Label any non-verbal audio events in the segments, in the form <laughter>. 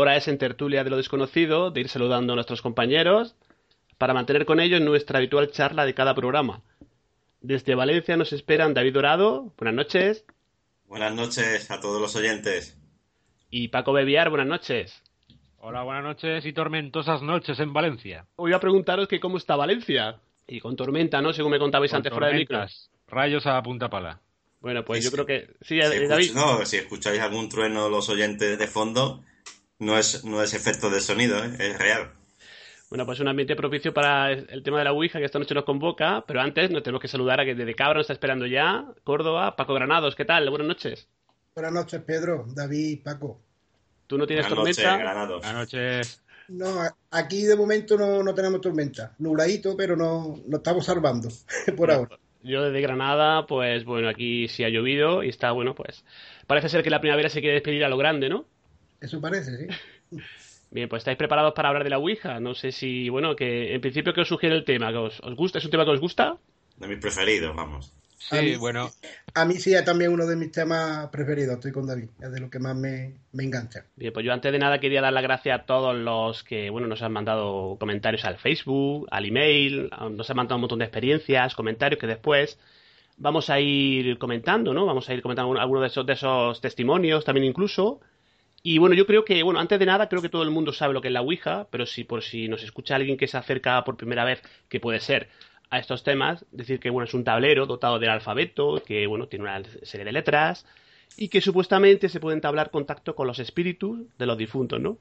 Hora es en tertulia de lo desconocido, de ir saludando a nuestros compañeros, para mantener con ellos nuestra habitual charla de cada programa. Desde Valencia nos esperan David Dorado, buenas noches. Buenas noches a todos los oyentes. Y Paco Bebiar, buenas noches. Hola, buenas noches y tormentosas noches en Valencia. Hoy a preguntaros que cómo está Valencia. Y con tormenta, ¿no? Según me contabais Con antes fuera de micro. tormentas, Rayos a punta pala. Bueno, pues Sí, yo creo que... Sí, Si, eh, David. escuch- no, si escucháis algún trueno los oyentes de fondo, no es, no es efecto de sonido, ¿eh? es real. Bueno, pues un ambiente propicio para el tema de la Ouija que esta noche nos convoca, pero antes nos tenemos que saludar a que desde Cabra nos está esperando ya, Córdoba, Paco Granados, ¿qué tal? Buenas noches. Buenas noches, Pedro, David, Paco. ¿Tú no tienes Buenas noches? Granados. Buenas noches. No, aquí de momento no, no tenemos tormenta. Nubladito, pero no, no estamos salvando <laughs> por ahora. Yo desde Granada, pues bueno, aquí sí ha llovido y está, bueno, pues parece ser que la primavera se quiere despedir a lo grande, ¿no? Eso parece, sí. <laughs> Bien, pues estáis preparados para hablar de la Ouija. No sé si, bueno, que en principio que os sugiere el tema, que os, os gusta, es un tema que os gusta. De mis preferidos, vamos. Sí, A mí- bueno, A mí sí es también uno de mis temas preferidos, estoy con David. Es de lo que más me, me engancha. Bien, pues yo antes de nada quería dar las gracias a todos los que, bueno, nos han mandado comentarios al Facebook, al email, nos han mandado un montón de experiencias, comentarios que después vamos a ir comentando, ¿no? Vamos a ir comentando algunos de esos, de esos testimonios también incluso. Y bueno, yo creo que, bueno, antes de nada, creo que todo el mundo sabe lo que es la Ouija, pero si por si nos escucha alguien que se acerca por primera vez, que puede ser, a estos temas, decir que, bueno, es un tablero dotado del alfabeto, que, bueno, tiene una serie de letras, y que supuestamente se puede entablar contacto con los espíritus de los difuntos, ¿no?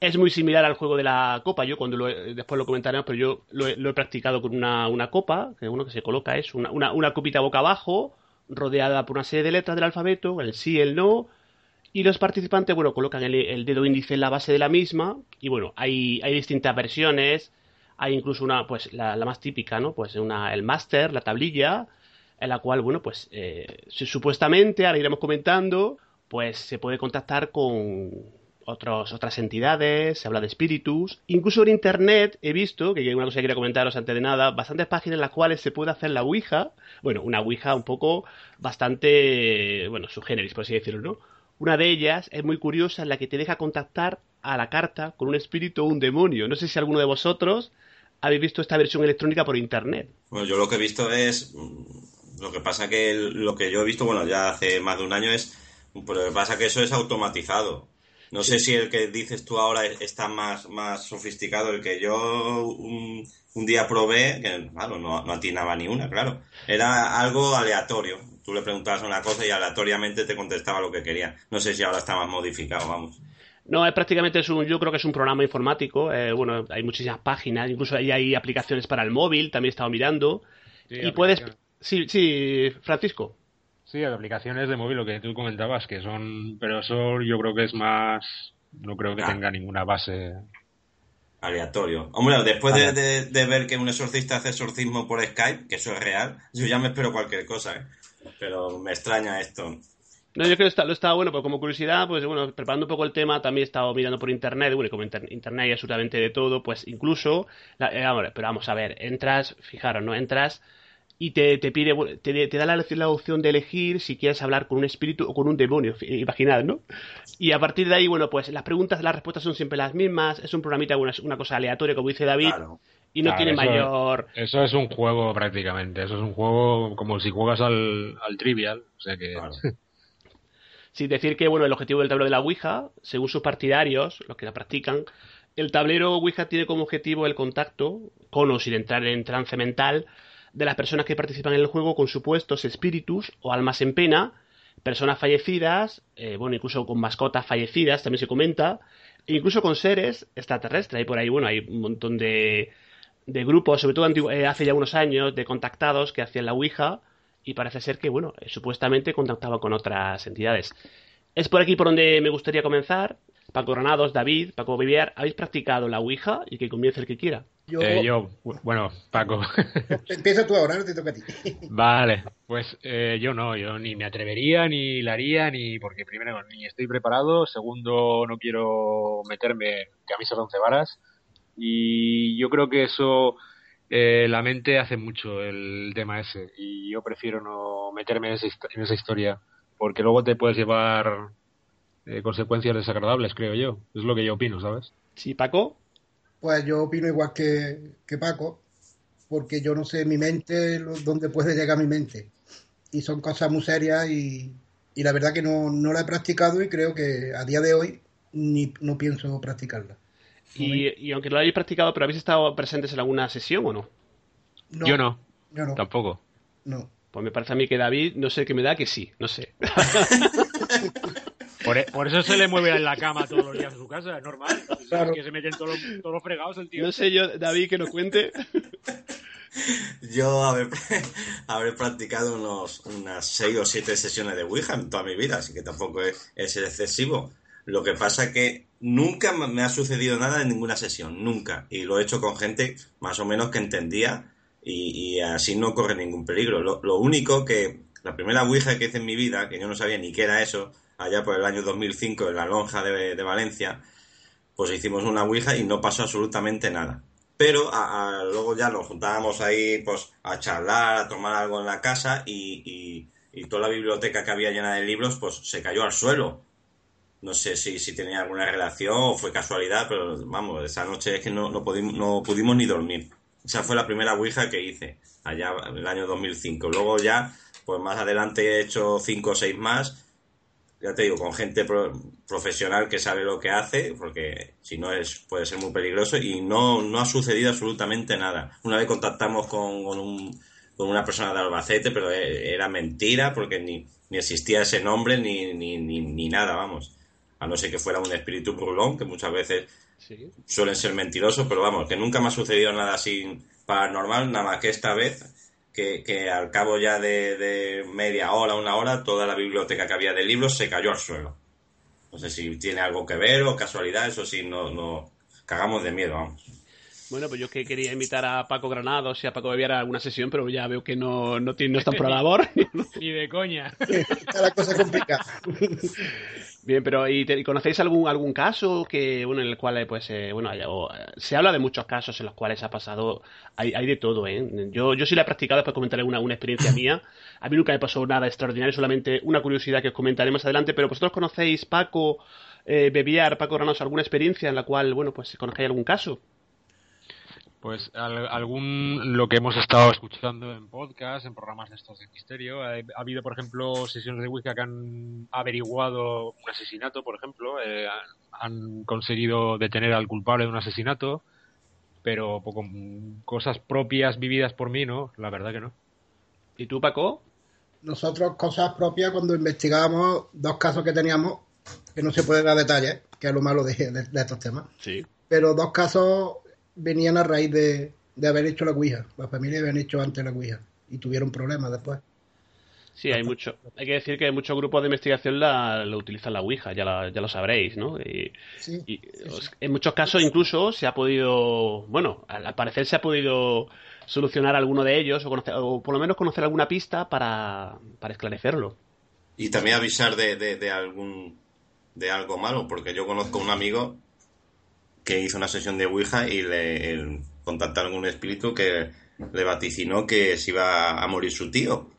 Es muy similar al juego de la copa, yo cuando lo después lo comentaremos, pero yo lo he, lo he practicado con una, una copa, que uno que se coloca es una, una, una copita boca abajo, rodeada por una serie de letras del alfabeto, el sí, el no, y los participantes, bueno, colocan el, dedo índice en la base de la misma, y bueno, hay, hay distintas versiones, hay incluso una, pues la, la más típica, ¿no? Pues una, el máster, la tablilla, en la cual, bueno, pues eh, su- supuestamente, ahora iremos comentando, pues se puede contactar con otros, otras entidades, se habla de espíritus. Incluso en internet he visto, que es una cosa que quería comentaros antes de nada, bastantes páginas en las cuales se puede hacer la Ouija, bueno, una Ouija un poco bastante, bueno, su géneris, por así decirlo, ¿no? Una de ellas es muy curiosa, en la que te deja contactar a la carta con un espíritu o un demonio. No sé si alguno de vosotros habéis visto esta versión electrónica por internet. Bueno, yo lo que he visto es. mm, Lo que pasa que lo que yo he visto, bueno, ya hace más de un año es. Pero lo que pasa que eso es automatizado. No sé si el que dices tú ahora es- está más, más sofisticado. El que yo un, un día probé, que claro, no, no atinaba ni una, claro. Era algo aleatorio. Tú le preguntabas una cosa y aleatoriamente te contestaba lo que quería. No sé si ahora está más modificado, vamos. No, es prácticamente es un, yo creo que es un programa informático. eh, bueno, hay muchísimas páginas, incluso ahí hay aplicaciones para el móvil, también he estado mirando. sí, y puedes, sí, sí, Francisco. Sí, hay aplicaciones de móvil, lo que tú comentabas, que son, pero eso yo creo que es más, no creo que Ah. tenga ninguna base. Aleatorio. Hombre, después de- de ver que un exorcista hace exorcismo por Skype, que eso es real, yo ya me espero cualquier cosa, ¿eh? Pero me extraña esto. No, yo creo que está, lo estaba bueno, pero como curiosidad, pues bueno, preparando un poco el tema, también he estado mirando por internet, bueno, y como inter- internet hay absolutamente de todo, pues incluso, la- eh, ahora, pero vamos a ver, entras, fijaros, ¿no? Entras y te, te pide, bueno, te, te da la, la opción de elegir si quieres hablar con un espíritu o con un demonio, imaginad, ¿no? Y a partir de ahí, bueno, pues las preguntas, las respuestas son siempre las mismas, es un programita, una, una cosa aleatoria, como dice David, Claro. Y no Claro, tiene eso- mayor... Eso es un juego prácticamente, eso es un juego como si juegas al, al Trivial, o sea que... Claro. <laughs> Sí, decir que, bueno, el objetivo del tablero de la Ouija, según sus partidarios, los que la practican, el tablero Ouija tiene como objetivo el contacto, con o sin entrar en trance mental, de las personas que participan en el juego con supuestos espíritus o almas en pena, personas fallecidas, eh, bueno, incluso con mascotas fallecidas, también se comenta, e incluso con seres extraterrestres. Hay por ahí, bueno, hay un montón de, de grupos, sobre todo eh, hace ya unos años, de contactados que hacían la Ouija y parece ser que, bueno, eh, supuestamente contactaban con otras entidades. Es por aquí por donde me gustaría comenzar, Paco Granados, David, Paco Vivier, ¿habéis practicado la Ouija? Y que comience el que quiera. Yo, eh, yo bueno, Paco. <laughs> Empieza tú ahora, no te toca a ti. <laughs> Vale, pues eh, yo no, yo ni me atrevería, ni la haría, ni porque primero ni estoy preparado, segundo no quiero meterme camisas once varas y yo creo que eso eh, la mente hace mucho el tema ese y yo prefiero no meterme en esa historia porque luego te puedes llevar eh, consecuencias desagradables, creo yo. Es lo que yo opino, ¿sabes? Sí, Paco. Pues yo opino igual que, que Paco, porque yo no sé mi mente, dónde puede llegar mi mente. Y son cosas muy serias y, y la verdad que no, no, la he practicado y creo que a día de hoy ni, no pienso practicarla. Y, y, aunque lo hayáis practicado, ¿pero habéis estado presentes en alguna sesión o no? no yo no. Yo no. Tampoco. No. Pues me parece a mí que David, no sé qué me da, que sí, no sé. <laughs> E, por, eso se le mueve en la cama todos los días en su casa, es normal. Es que se meten todos los, fregados el tío. No sé yo, David, que nos cuente. Yo haber, <laughs> haber practicado unos, unas seis o siete sesiones de Ouija en toda mi vida, así que tampoco es, es excesivo. Lo que pasa es que nunca me ha sucedido nada en ninguna sesión, nunca. Y lo he hecho con gente más o menos que entendía y, así no corre ningún peligro. Lo, único que la primera Ouija que hice en mi vida, que yo no sabía ni qué era eso, allá por el año 2005 en la lonja de, Valencia, pues hicimos una Ouija y no pasó absolutamente nada. Pero luego ya nos juntábamos ahí pues a charlar, a tomar algo en la casa y, toda la biblioteca que había llena de libros pues se cayó al suelo. No sé si, si tenía alguna relación o fue casualidad, pero vamos, esa noche es que no, no, pudimos, no pudimos ni dormir. Esa fue la primera Ouija que hice, allá en el año 2005. Luego ya, pues más adelante he hecho cinco o seis más ya te digo, con gente profesional que sabe lo que hace, porque si no es puede ser muy peligroso y no, no ha sucedido absolutamente nada. Una vez contactamos con, con, un, con una persona de Albacete, pero e, era mentira porque ni, ni existía ese nombre ni, ni, ni, nada, vamos. A no ser que fuera un espíritu burlón, que muchas veces suelen ser mentirosos, pero vamos, que nunca me ha sucedido nada así paranormal, nada más que esta vez que, al cabo ya de, media hora, una hora, toda la biblioteca que había de libros se cayó al suelo. No sé si tiene algo que ver o casualidad, eso sí, no, no cagamos de miedo, vamos. Bueno, pues yo que quería invitar a Paco Granados y a Paco Bebiar a alguna sesión, pero ya veo que no, no, no están por la labor. <laughs> Ni de coña. <laughs> Está la cosa complicada. <laughs> Bien, pero ¿y, conocéis algún algún caso que bueno en el cual pues eh, bueno se habla de muchos casos en los cuales ha pasado hay, hay de todo, ¿eh? Yo yo sí la he practicado después comentaré una, una experiencia mía. A mí nunca me pasó nada extraordinario, solamente una curiosidad que os comentaré más adelante. Pero vosotros conocéis Paco eh, Bebiar, Paco Granados, alguna experiencia en la cual bueno pues conozcáis algún caso. Pues algún lo que hemos estado escuchando en podcast, en programas de estos de misterio, ha, habido por ejemplo sesiones de Wicca que han averiguado un asesinato, por ejemplo, eh, han conseguido detener al culpable de un asesinato, pero con cosas propias vividas por mí, no, la verdad que no. ¿Y tú, Paco? Nosotros cosas propias cuando investigábamos dos casos que teníamos, que no se puede dar detalles, que es lo malo de, de estos temas. Sí. Pero dos casos venían a raíz de, haber hecho la Ouija. La familia habían hecho antes la Ouija y tuvieron problemas después. Sí, hay mucho. Hay que decir que muchos grupos de investigación la, lo utilizan la Ouija, ya, ya lo sabréis, ¿no? Y, en muchos casos incluso se ha podido, bueno, al parecer se ha podido solucionar alguno de ellos o, o por lo menos conocer alguna pista para, para esclarecerlo. Y también avisar de, de, de, algún de algo malo, porque yo conozco un amigo que hizo una sesión de Ouija y le contactaron algún espíritu que le vaticinó que se iba a morir su tío.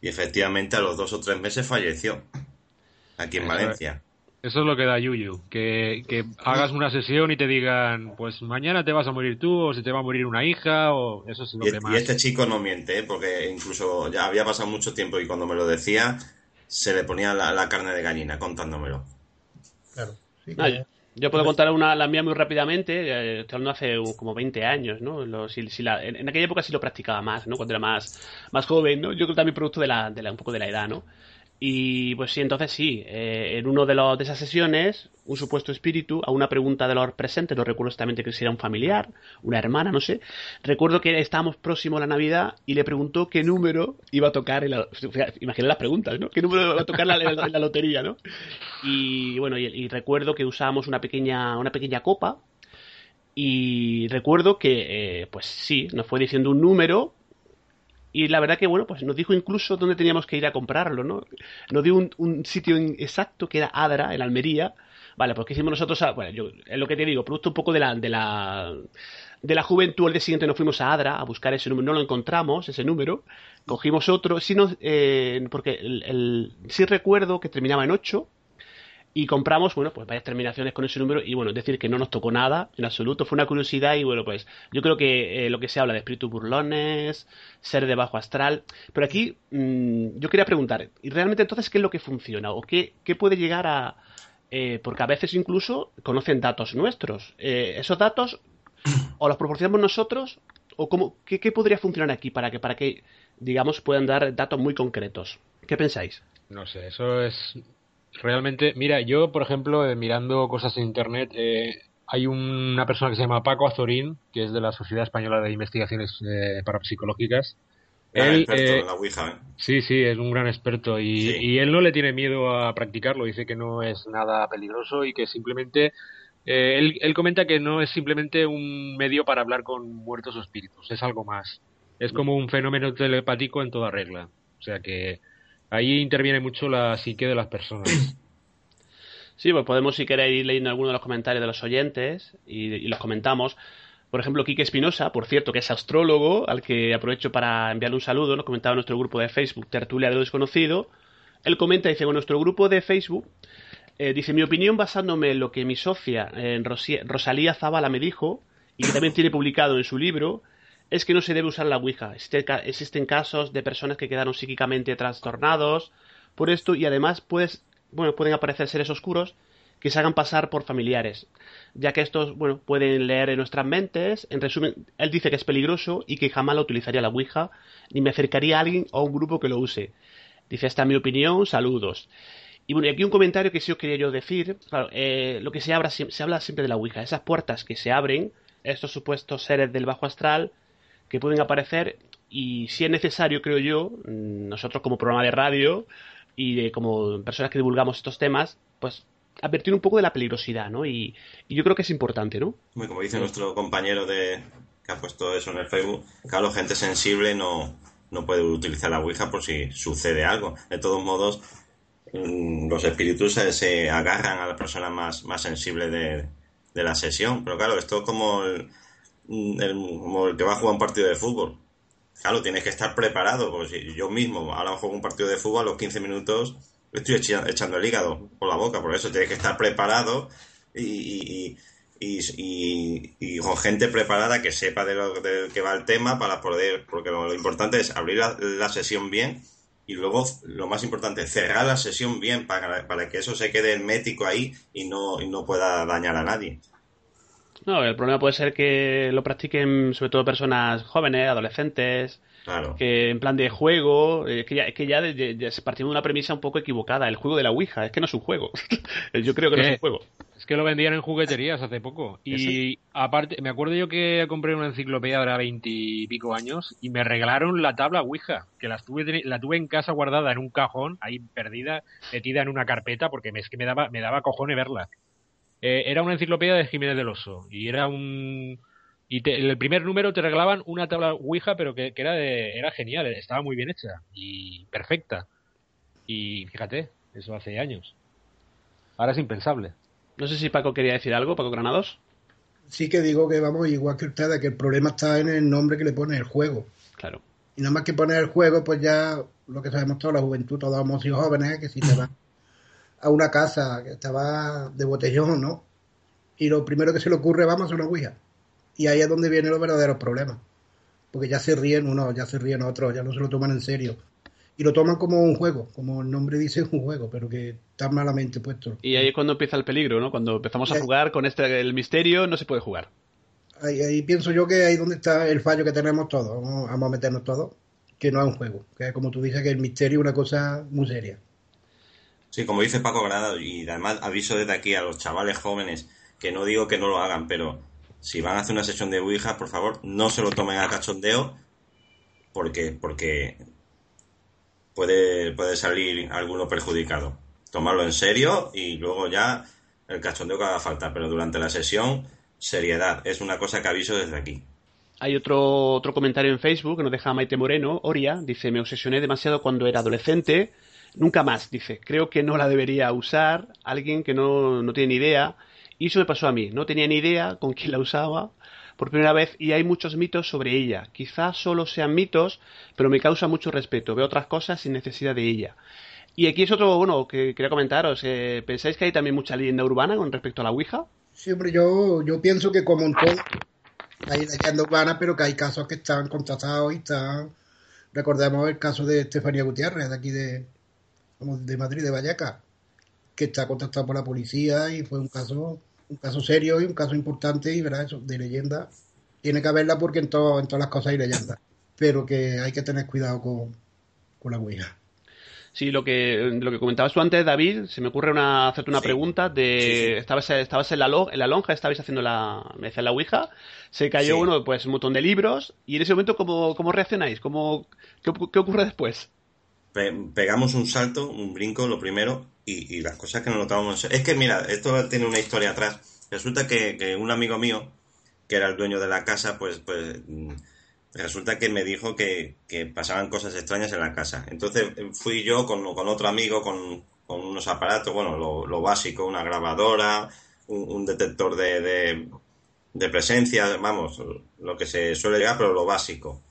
Y efectivamente a los dos o tres meses falleció. Aquí en Valencia. Eso es lo que da Yuyu, que, que hagas una sesión y te digan, pues mañana te vas a morir tú, o si te va a morir una hija, o eso es lo y, que más... Y este chico no miente, ¿eh? porque incluso ya había pasado mucho tiempo y cuando me lo decía, se le ponía la, carne de gallina contándomelo. Claro. Sí, yo puedo contar una, la mía muy rápidamente, eh, estoy hablando hace como 20 años, ¿no? si, en, aquella época sí lo practicaba más, ¿no? Cuando era más, más joven, ¿no? Yo creo que también producto de la, de la, un poco de la edad, ¿no? Y pues sí, entonces sí, eh, en uno de, los, de esas sesiones, un supuesto espíritu, a una pregunta de los presentes, no recuerdo exactamente que si era un familiar, una hermana, no sé, recuerdo que estábamos próximo a la Navidad y le preguntó qué número iba a tocar, en la, imagínate las preguntas, ¿no? ¿Qué número iba a tocar en la, lotería, ¿no? Y bueno, y, recuerdo que usábamos una pequeña, una pequeña copa y recuerdo que, eh, pues sí, nos fue diciendo un número y la verdad que, bueno, pues nos dijo incluso dónde teníamos que ir a comprarlo, ¿no? Nos dio un, sitio exacto que era Adra, en Almería. Vale, pues ¿qué hicimos nosotros? bueno, yo, es lo que te digo, producto un poco de la, de la, de la juventud. El día siguiente nos fuimos a Adra a buscar ese número, no lo encontramos, ese número. Cogimos otro, sí, eh, porque el, el, sí recuerdo que terminaba en 8 y compramos, bueno, pues varias terminaciones con ese número y bueno, es decir que no nos tocó nada en absoluto, fue una curiosidad y bueno, pues yo creo que eh, lo que se habla de espíritus burlones, ser de bajo astral, pero aquí mmm, yo quería preguntar, ¿y realmente entonces qué es lo que funciona o qué, qué puede llegar a... Eh, porque a veces incluso conocen datos nuestros. Eh, ¿Esos datos o los proporcionamos nosotros o cómo, qué, qué podría funcionar aquí para que, para que, digamos, puedan dar datos muy concretos? ¿Qué pensáis? No sé, eso es realmente, mira, yo, por ejemplo, eh, mirando cosas en Internet, eh, hay una persona que se llama Paco Azorín, que es de la Sociedad Española de Investigaciones eh, Parapsicológicas. él, experto la Ouija, Sí, sí, es un gran experto y, y, él no le tiene miedo a practicarlo, dice que no es nada peligroso y que simplemente... él, él comenta que no es simplemente un medio para hablar con muertos o espíritus, es algo más. Es como un fenómeno telepático en toda regla. O sea que Ahí interviene mucho la psique de las personas. <clears throat> Sí, pues podemos, si queréis, ir leyendo algunos de los comentarios de los oyentes y, los comentamos. Por ejemplo, Quique Espinosa, por cierto, que es astrólogo, al que aprovecho para enviarle un saludo, nos comentaba en nuestro grupo de Facebook, Tertulia de lo Desconocido. Él comenta, dice, en nuestro grupo de Facebook, eh, dice, mi opinión basándome en lo que mi socia, en Rosalía Zavala, me dijo, y que también tiene publicado en su libro, es que no se debe usar la Ouija. Existen casos de personas que quedaron psíquicamente trastornados por esto y además pues, bueno, pueden aparecer seres oscuros que se hagan pasar por familiares, ya que estos bueno, pueden leer en nuestras mentes. En resumen, él dice que es peligroso y que jamás lo utilizaría la Ouija, ni me acercaría a alguien o a un grupo que lo use. Dice, esta es mi opinión, saludos. Y bueno, y aquí un comentario que sí os quería yo decir. Claro, eh, lo que se, habla, se habla siempre de la Ouija, esas puertas que se abren, estos supuestos seres del bajo astral, que pueden aparecer y si es necesario, creo yo, mm, nosotros como programa de radio y como personas que divulgamos estos temas, pues advertir un poco de la peligrosidad, ¿no? Y, yo creo que es importante, ¿no? como dice nuestro compañero de que ha puesto eso en el Facebook, claro, gente sensible no, no puede utilizar la Ouija por si sucede algo. De todos modos, mm, los espíritus se, agarran a la persona más, más sensible de, de la sesión. Pero claro, esto es como el, el, como el que va a jugar un partido de fútbol. Claro, tienes que estar preparado. Porque yo mismo, ahora juego un partido de fútbol, a los 15 minutos estoy echando el hígado por la boca. Por eso tienes que estar preparado y, y, con gente preparada que sepa de lo que va el tema para poder. Porque lo, importante es abrir la, sesión bien y luego, lo más importante, cerrar la sesión bien para, para que eso se quede hermético ahí y no, y no pueda dañar a nadie. No, el problema puede ser que lo practiquen sobre todo personas jóvenes, adolescentes, que en plan de juego, eh, que ya, que ya, se partió de una premisa un poco equivocada, el juego de la Ouija, es que no es un juego. <laughs> yo creo que no es un juego. Es que lo vendían en jugueterías hace poco. Y aparte, me acuerdo yo que compré una enciclopedia ahora veintipico años y me regalaron la tabla Ouija, que la tuve, la tuve en casa guardada en un cajón, ahí perdida, metida en una carpeta, porque es que me daba, me daba cojones verla. Eh, era una enciclopedia de Jiménez del Oso y era un y el primer número te regalaban una tabla Ouija pero que, era de, era genial estaba muy bien hecha y perfecta. Y fíjate eso hace años. Ahora es impensable. No sé si Paco quería decir algo Paco Granados. Sí que digo que vamos igual que ustedes que el problema está en el nombre que le pone el juego. Claro. Y nada más que poner el juego pues ya lo que sabemos toda la juventud todos hemos sido jóvenes que si te <clears throat> van a una casa que estaba de botellón, ¿no? Y lo primero que se le ocurre, vamos a hacer una Ouija. Y ahí es donde vienen los verdaderos problemas. Porque ya se ríen unos, ya se ríen otros, ya no se lo toman en serio. Y lo toman como un juego, como el nombre dice, es un juego, pero que está malamente puesto. Y ahí es cuando empieza el peligro, ¿no? Cuando empezamos a jugar con este el misterio, no se puede jugar. Ahí, ahí pienso yo que ahí es donde está el fallo que tenemos todos. Vamos, vamos a meternos todos, que no es un juego. Que como tú dices, que el misterio es una cosa muy seria. Sí, como dice Paco Granado, y además aviso desde aquí a los chavales jóvenes, que no digo que no lo hagan, pero si van a hacer una sesión de Ouija, por favor, no se lo tomen a cachondeo, porque, porque puede, puede salir alguno perjudicado. Tomarlo en serio y luego ya el cachondeo que haga falta, pero durante la sesión, seriedad. Es una cosa que aviso desde aquí. Hay otro, otro comentario en Facebook que nos deja Maite Moreno, Oria, dice, me obsesioné demasiado cuando era adolescente, nunca más, dice, creo que no la debería usar alguien que no, no tiene ni idea, y eso me pasó a mí, no tenía ni idea con quién la usaba por primera vez y hay muchos mitos sobre ella, quizás solo sean mitos, pero me causa mucho respeto, veo otras cosas sin necesidad de ella. Y aquí es otro, bueno, que quería comentaros, eh, ¿pensáis que hay también mucha leyenda urbana con respecto a la Ouija? Siempre yo, yo pienso que como en todo hay leyenda urbana, pero que hay casos que están contratados y están... Recordemos el caso de Estefanía Gutiérrez, de aquí de, de Madrid, de Vallecas, que está contactado por la policía y fue un caso un caso serio y un caso importante y verá eso, de leyenda. Tiene que haberla porque en, todo, en todas las cosas hay leyenda, pero que hay que tener cuidado con, con la huella. Sí, lo que, lo que comentabas tú antes, David, se me ocurre una, hacerte una pregunta de... Estabas, estabas en, la en la lonja, estabais haciendo la... Me decía la Ouija, se cayó, uno pues un montón de libros, y en ese momento, ¿cómo, cómo reaccionáis? ¿Cómo, qué, qué, ocurre después? Pegamos un salto, un brinco, lo primero, y, las cosas que nos notábamos... Es que, mira, esto tiene una historia atrás. Resulta que, un amigo mío, que era el dueño de la casa, pues... pues resulta que me dijo que, pasaban cosas extrañas en la casa. Entonces fui yo con, otro amigo con, unos aparatos, bueno, lo, básico, una grabadora, un, detector de, de, presencia, vamos, lo que se suele llegar, pero lo básico.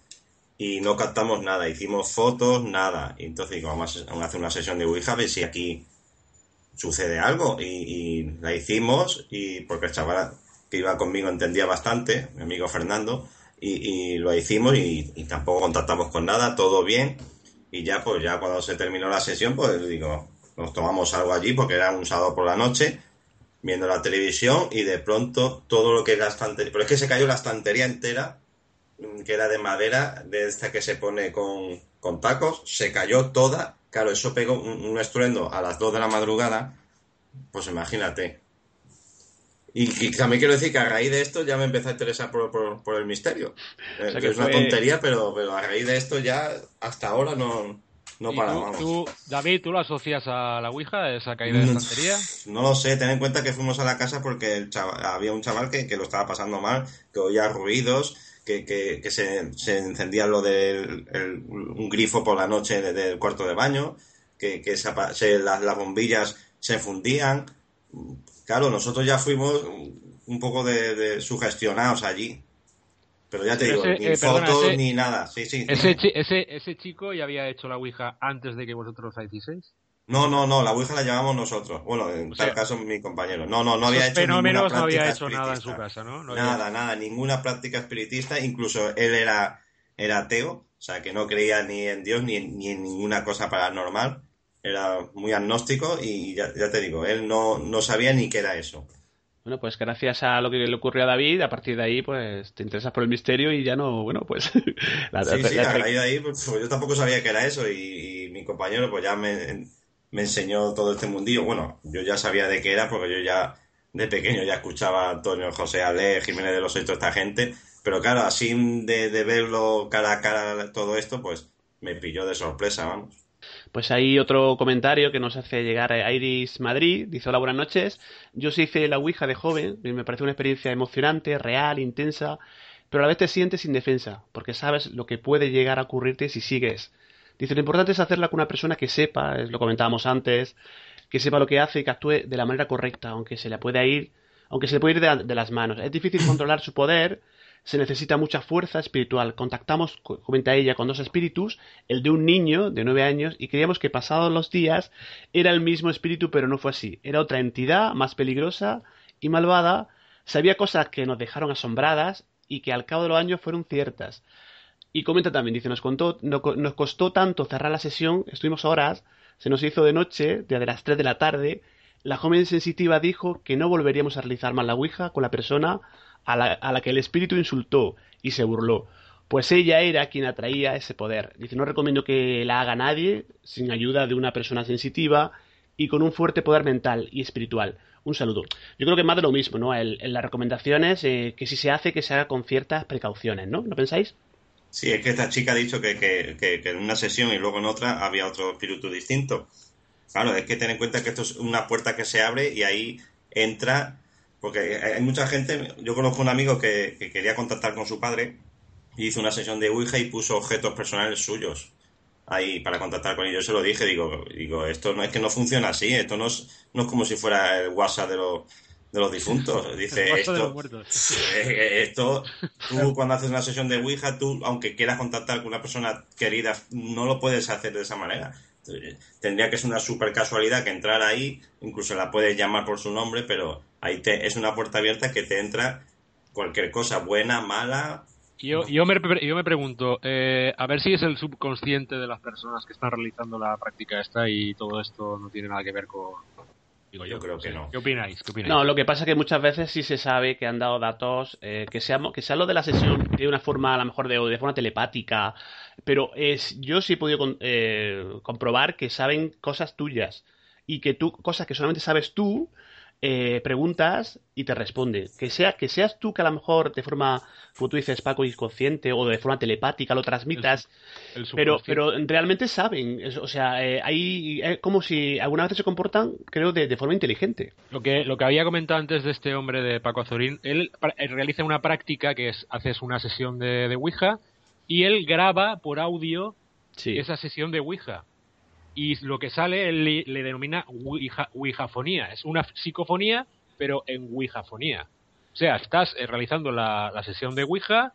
Y no captamos nada, hicimos fotos, nada. Y entonces digo, vamos a hacer una sesión de Ouija a ver si aquí sucede algo. Y, la hicimos, y porque el chaval que iba conmigo entendía bastante, mi amigo Fernando, y, lo hicimos y, tampoco contactamos con nada, todo bien. Y ya, pues ya cuando se terminó la sesión, pues digo, nos tomamos algo allí porque era un sábado por la noche, viendo la televisión y de pronto todo lo que era estantería, pero es que se cayó la estantería entera, que era de madera, de esta que se pone con, con tacos, se cayó toda, claro, eso pegó un, un estruendo a las 2 de la madrugada, pues imagínate, y, también quiero decir que a raíz de esto ya me empecé a interesar por, el misterio. que, es una tontería, pero, pero a raíz de esto ya hasta ahora no, no paramos. Tú, David, ¿tú lo asocias a la Ouija, esa caída de mm, estantería? No lo sé, ten en cuenta que fuimos a la casa porque el había un chaval que, lo estaba pasando mal, que oía ruidos, que, que, se, se, encendía lo del un grifo por la noche del cuarto de baño, que, que se, las, las bombillas se fundían Claro, nosotros ya fuimos un poco de, sugestionados allí. Pero ya te digo, ni eh, fotos ni nada. Sí, sí. Ese, ese, ese, chico ya había hecho la Ouija antes de que vosotros la hicieseis? No, no, no, la Ouija la llevamos nosotros. Bueno, en tal caso mi compañero. No, no, no había hecho fenómenos no había hecho nada en su casa, ¿no? nada, nada, ninguna práctica espiritista. Incluso él era, era ateo, o sea, que no creía ni en Dios ni ni en ninguna cosa paranormal era muy agnóstico y ya, te digo, él no, no sabía ni qué era eso. Bueno, pues gracias a lo que le ocurrió a David, a partir de ahí, pues te interesas por el misterio y ya no, bueno, pues... <laughs> la, sí, sí, a raíz de ahí, pues, pues, yo tampoco sabía qué era eso y, mi compañero pues ya me, me, enseñó todo este mundillo. Bueno, yo ya sabía de qué era porque yo ya de pequeño ya escuchaba a Antonio José Ale, Jiménez de los Ocho, esta gente, pero claro, así de, de verlo cara a cara todo esto, pues me pilló de sorpresa, vamos. Pues hay otro comentario que nos hace llegar a Iris Madrid. Dice, hola, buenas noches. Yo se hice la Ouija de joven me parece una experiencia emocionante, real, intensa, pero a la vez te sientes indefensa, porque sabes lo que puede llegar a ocurrirte si sigues. Dice, lo importante es hacerla con una persona que sepa, es lo comentábamos antes, que sepa lo que hace y que actúe de la manera correcta, aunque se le pueda ir, aunque se le pueda ir de, de las manos. Es difícil <laughs> controlar su poder, se necesita mucha fuerza espiritual. Contactamos, comenta ella, con dos espíritus, el de un niño de nueve años, y creíamos que pasados los días era el mismo espíritu, pero no fue así. Era otra entidad más peligrosa y malvada. Sabía cosas que nos dejaron asombradas y que al cabo de los años fueron ciertas. Y comenta también, dice, nos, contó, nos costó tanto cerrar la sesión, estuvimos horas, se nos hizo de noche, desde las tres de la tarde, la joven sensitiva dijo que no volveríamos a realizar más la Ouija con la persona a la, que el espíritu insultó y se burló, pues ella era quien atraía ese poder. Dice, no recomiendo que la haga nadie sin ayuda de una persona sensitiva y con un fuerte poder mental y espiritual. Un saludo. Yo creo que más de lo mismo, ¿no? En, las recomendaciones, eh, que si se hace, que se haga con ciertas precauciones, ¿no? ¿No pensáis? Sí, es que esta chica ha dicho que, que, en una sesión y luego en otra había otro espíritu distinto. Claro, es que ten en cuenta que esto es una puerta que se abre y ahí entra, porque hay mucha gente, yo conozco un amigo que, quería contactar con su padre y hizo una sesión de Ouija y puso objetos personales suyos ahí para contactar con ellos. Yo se lo dije, digo, digo, esto no es que no funciona así, esto no es, no es como si fuera el WhatsApp de los de los difuntos. <laughs> Dice esto, <laughs> esto, tú <laughs> cuando haces una sesión de Ouija, tú, aunque quieras contactar con una persona querida, no lo puedes hacer de esa manera. Tendría que ser una super casualidad que entrar ahí, incluso la puedes llamar por su nombre, pero ahí te, es una puerta abierta que te entra cualquier cosa, buena, mala. Yo, yo, me, yo me pregunto, eh, a ver si es el subconsciente de las personas que están realizando la práctica esta y todo esto no tiene nada que ver con, Digo, yo, creo que no. ¿Qué opináis? No, lo que pasa es que muchas veces sí se sabe que han dado datos, eh, que, sea, que sea lo de la sesión de una forma, a lo mejor de, de forma telepática, pero es, yo sí he podido eh, comprobar que saben cosas tuyas y que tú, cosas que solamente sabes tú, eh, preguntas y te responde. Que, sea, que seas tú que a lo mejor de forma, como tú dices, Paco, inconsciente o de forma telepática lo transmitas, pero, pero realmente saben. o sea, eh, hay como si alguna vez se comportan, creo, de, forma inteligente. Lo que, lo que había comentado antes de este hombre de Paco Azorín, él, realiza una práctica que es, haces una sesión de, de Ouija y él graba por audio esa sesión de Ouija y lo que sale él le, denomina ouijafonía. Es una psicofonía, pero en ouijafonía. O sea, estás eh, realizando la, sesión de Ouija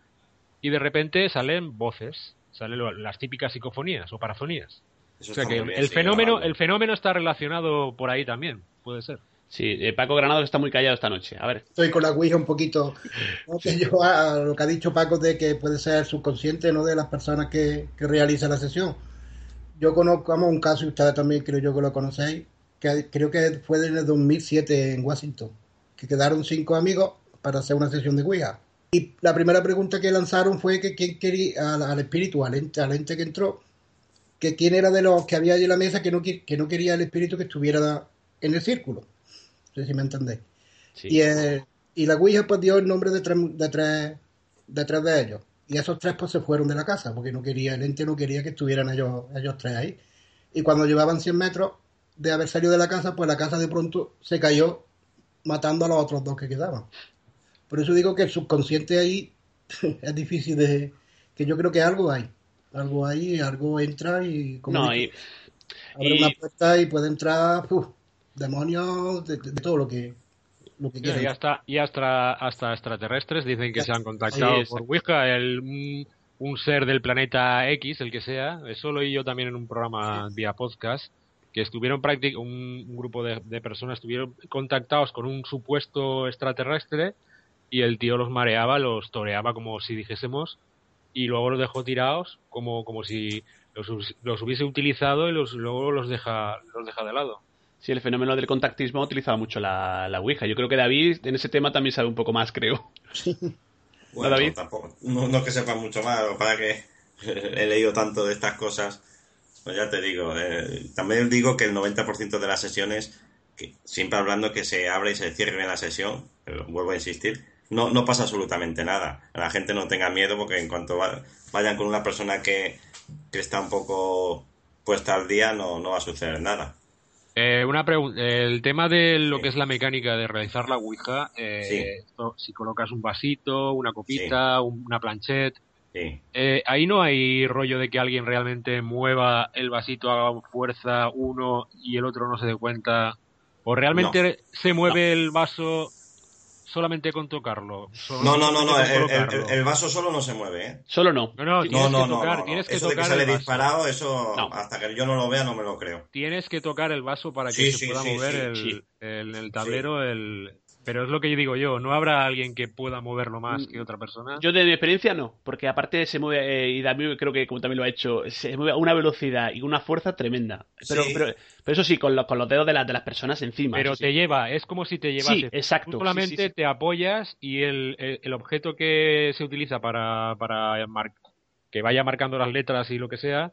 y de repente salen voces, salen las típicas psicofonías o parafonías. o sea que el fenómeno, el fenómeno está relacionado por ahí también, puede ser. Sí, eh, Paco Granado está muy callado esta noche. A ver. Estoy con la Ouija un poquito. yo, a lo que ha dicho Paco de que puede ser subconsciente ¿no? de las personas que, que realizan la sesión yo conozco un caso, y ustedes también creo yo que lo conocéis, que creo que fue en el 2007 en Washington, que quedaron cinco amigos para hacer una sesión de Ouija. Y la primera pregunta que lanzaron fue que quién quería, al, espíritu, al ente, que entró, que quién era de los que había allí en la mesa que no, que no quería el espíritu que estuviera en el círculo. No sé si me entendéis. Y, y la Ouija pues dio el nombre de tres, de tres, de tres de ellos. Y esos tres pues se fueron de la casa, porque no quería, el ente no quería que estuvieran ellos, ellos tres ahí. Y cuando llevaban 100 metros de haber salido de la casa, pues la casa de pronto se cayó matando a los otros dos que quedaban. Por eso digo que el subconsciente ahí <laughs> es difícil de... que yo creo que algo hay. Algo hay, algo entra y... Como no, abre una puerta y puede entrar demonios de, todo lo que y hasta, y hasta, hasta extraterrestres dicen que se han contactado por Ouija, el, un, ser del planeta X, el que sea. Eso lo oí yo también en un programa vía podcast, que estuvieron prácticamente, un, grupo de, personas estuvieron contactados con un supuesto extraterrestre y el tío los mareaba, los toreaba como si dijésemos, y luego los dejó tirados como, como si los, los hubiese utilizado y los, luego los deja, los deja de lado. Sí, el fenómeno del contactismo ha utilizado mucho la, la Ouija. Yo creo que David en ese tema también sabe un poco más, creo. Bueno, ¿No, Tampoco, no, es que sepa mucho más, para que <laughs> he leído tanto de estas cosas. Pues ya te digo, eh, también digo que el 90% de las sesiones, que, siempre hablando que se abre y se cierre la sesión, pero vuelvo a insistir, no, no pasa absolutamente nada. La gente no tenga miedo porque en cuanto vayan con una persona que, que está un poco puesta al día, no, no va a suceder nada. Eh, una pregunta, el tema de lo que es la mecánica de realizar la Ouija, eh, si colocas un vasito, una copita, una planchette, eh, ahí no hay rollo de que alguien realmente mueva el vasito, haga fuerza uno y el otro no se dé cuenta, o realmente se mueve el vaso solamente con tocarlo. No, no, no, no, el, vaso solo no se mueve, ¿eh? Solo no. No, no, tienes que tocar, tienes que eso tocar de que sale disparado, eso hasta que yo no lo vea no me lo creo. Tienes que tocar el vaso para que se pueda mover el, el, tablero, el, pero es lo que yo digo yo, ¿no habrá alguien que pueda moverlo más que otra persona? Yo de mi experiencia no, porque aparte se mueve, eh, y David creo que como también lo ha hecho, se mueve a una velocidad y una fuerza tremenda. Pero, pero, eso sí, con, con los dedos de, de las personas encima. Pero te lleva, es como si te llevase. Sí, exacto. solamente te apoyas y el, el, objeto que se utiliza para, para que vaya marcando las letras y lo que sea,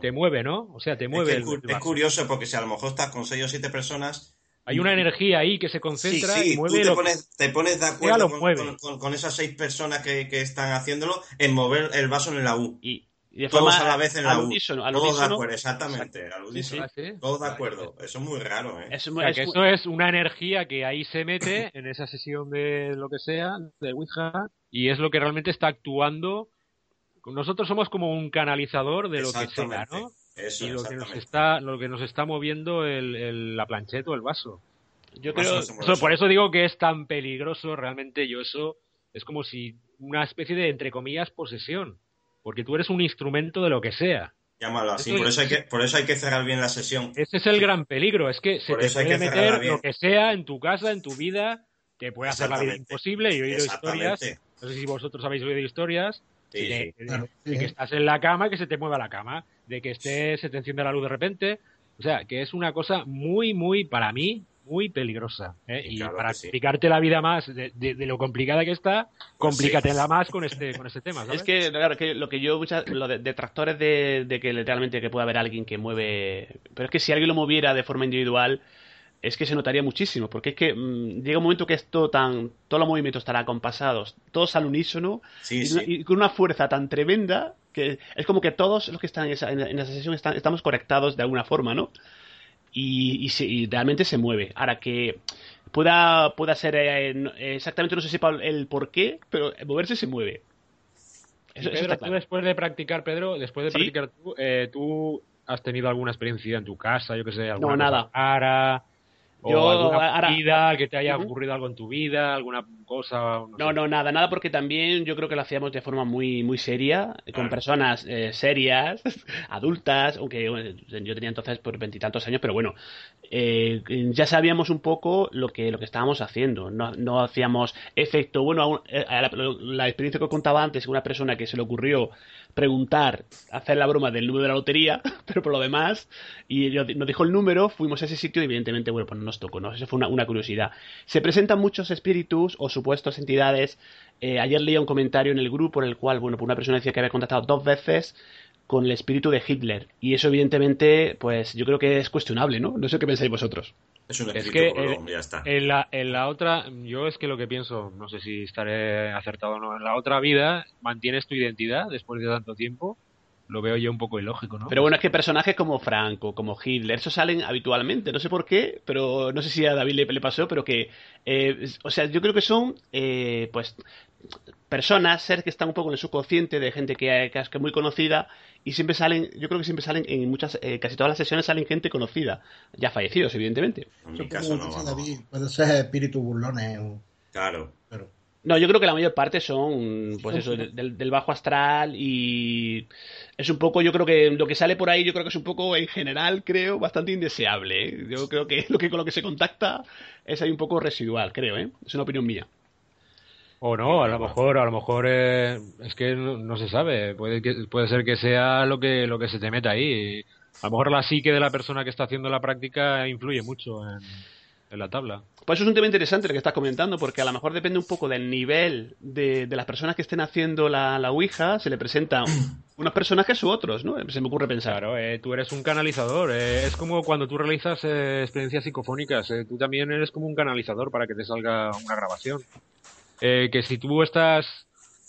te mueve, ¿no? O sea, te mueve. Es, es curioso porque si a lo mejor estás con seis o siete personas hay una energía ahí que se concentra y mueve. Tú te, pones, te pones de acuerdo con, con, esas seis personas que, que, están haciéndolo en mover el vaso en la U. Y, de Todos a la vez en la U. Todos de acuerdo, exactamente. Todos de acuerdo. Eso es muy raro, ¿eh? Es, que eso es una energía que ahí se mete <coughs> en esa sesión de lo que sea, de Ouija, y es lo que realmente está actuando. Nosotros somos como un canalizador de lo que sea, ¿no? Eso, y lo que nos está lo que nos está moviendo el, la plancheta o el vaso. Yo creo por eso. digo que es tan peligroso realmente yo eso es como si una especie de entre comillas posesión porque tú eres un instrumento de lo que sea. Llámalo así por eso hay que por eso hay que cerrar bien la sesión. Ese es el gran peligro es que se te puede meter lo que sea en tu casa en tu vida te puede hacer la vida imposible y he oído historias no sé si vosotros habéis oído historias de, que estás en la cama y que se te mueva la cama, de que esté, se te enciende la luz de repente. O sea, que es una cosa muy, muy, para mí, muy peligrosa. ¿eh? Y, para explicarte la vida más de, lo complicada que está, complícatela más con este, con este tema. Es que, claro, que lo que yo, lo de detractores de, de que literalmente que pueda haber alguien que mueve. Pero es que si alguien lo moviera de forma individual es que se notaría muchísimo, porque es que mm, llega un momento que esto tan, todos los movimientos estarán compasados, todos al unísono, y, con una fuerza tan tremenda que es como que todos los que están en esa, en sesión estamos conectados de alguna forma, ¿no? Y, realmente se mueve. Ahora que pueda, pueda ser eh, exactamente no se sepa el por qué, pero moverse se mueve. Eso, tú después de practicar, Pedro, después de practicar tú, eh, tú has tenido alguna experiencia en tu casa, yo que sé, alguna no, nada. Ara, o alguna vida, que te haya ocurrido algo en tu vida, alguna cosa. No, no, nada, nada, porque también yo creo que lo hacíamos de forma muy, muy seria, con personas eh, serias, <laughs> adultas, aunque yo tenía entonces por veintitantos años, pero bueno, eh, ya sabíamos un poco lo que, lo que estábamos haciendo. No, no hacíamos efecto. Bueno, eh, la, la, experiencia que contaba antes, una persona que se le ocurrió preguntar, hacer la broma del número de la lotería, <laughs> pero por lo demás, y nos dijo el número, fuimos a ese sitio y evidentemente, bueno, pues no nos tocó, ¿no? Eso fue una, curiosidad. Se presentan muchos espíritus o supuestos entidades. Eh, ayer leía un comentario en el grupo en el cual, bueno, pues una persona decía que había contactado dos veces con el espíritu de Hitler. Y eso, evidentemente, pues yo creo que es cuestionable, ¿no? No sé qué pensáis vosotros. Es un espíritu que ya está. En la, en la otra, yo es que lo que pienso, no sé si estaré acertado o no, en la otra vida mantienes tu identidad después de tanto tiempo lo veo yo un poco ilógico, ¿no? Pero bueno, es que personajes como Franco, como Hitler, eso salen habitualmente, no sé por qué, pero no sé si a David le, pasó, pero que, eh, o sea, yo creo que son, eh, pues, personas, seres que están un poco en el subconsciente de gente que, que, es muy conocida y siempre salen, yo creo que siempre salen en muchas, eh, casi todas las sesiones salen gente conocida, ya fallecidos, evidentemente. En mi caso no, David, puede ser espíritus burlones. Claro. No, yo creo que la mayor parte son, pues eso, del, bajo astral y es un poco, yo creo que lo que sale por ahí, yo creo que es un poco, en general, creo, bastante indeseable. ¿eh? Yo creo que lo que con lo que se contacta es ahí un poco residual, creo, ¿eh? Es una opinión mía. O no, a lo mejor, a lo mejor eh, es que no, se sabe. Puede que, puede ser que sea lo que lo que se te meta ahí. A lo mejor la psique de la persona que está haciendo la práctica influye mucho en, en la tabla. Pues eso es un tema interesante lo que estás comentando, porque a lo mejor depende un poco del nivel de, las personas que estén haciendo la, la Ouija, se le presentan <clears throat> unos personajes u otros, ¿no? Se me ocurre pensar. Claro, eh, tú eres un canalizador. Eh, es como cuando tú realizas eh, experiencias psicofónicas. tú también eres como un canalizador para que te salga una grabación. que si tú estás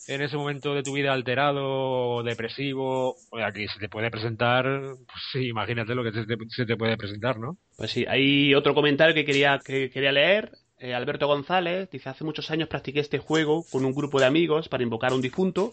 en ese momento de tu vida alterado, depresivo, aquí se te puede presentar, pues sí, imagínate lo que se te, puede presentar, ¿no? Pues sí, hay otro comentario que quería, que quería leer. Eh, Alberto González dice, hace muchos años practiqué este juego con un grupo de amigos para invocar a un difunto.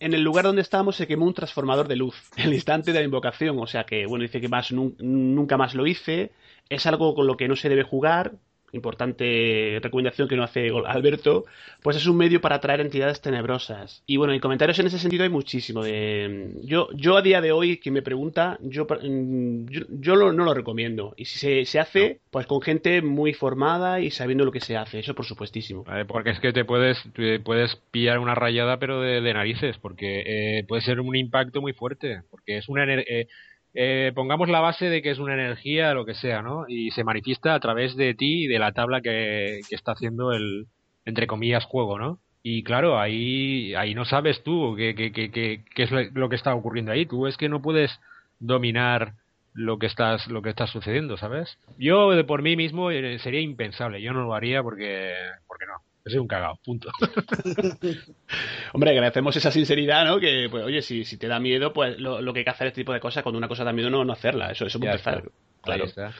En el lugar donde estábamos se quemó un transformador de luz, <laughs> el instante de la invocación, o sea que, bueno, dice que más, nunca más lo hice. Es algo con lo que no se debe jugar, importante recomendación que no hace Alberto, pues es un medio para atraer entidades tenebrosas. Y bueno, en comentarios en ese sentido hay muchísimo. De... Yo, yo a día de hoy, quien me pregunta, yo, mm, yo, no lo recomiendo. Y si se, hace, pues con gente muy formada y sabiendo lo que se hace, eso por supuestísimo. porque es que te puedes, puedes pillar una rayada, pero de, narices, porque eh, puede ser un impacto muy fuerte, porque es una... Eh, eh, pongamos la base de que es una energía, lo que sea, ¿no? Y se manifiesta a través de ti y de la tabla que, está haciendo el, entre comillas, juego, ¿no? Y claro, ahí, ahí no sabes tú qué, qué, qué, qué, es lo que está ocurriendo ahí. Tú es que no puedes dominar lo que estás lo que está sucediendo, ¿sabes? Yo de por mí mismo eh, sería impensable, yo no lo haría porque porque no. Soy un cagado, punto. <laughs> Hombre, agradecemos esa sinceridad, ¿no? Que, pues, oye, si, si te da miedo, pues lo, lo que hay que hacer este tipo de cosas, cuando una cosa da miedo, no, no hacerla. Eso, eso Ya es está. Claro. Ahí está.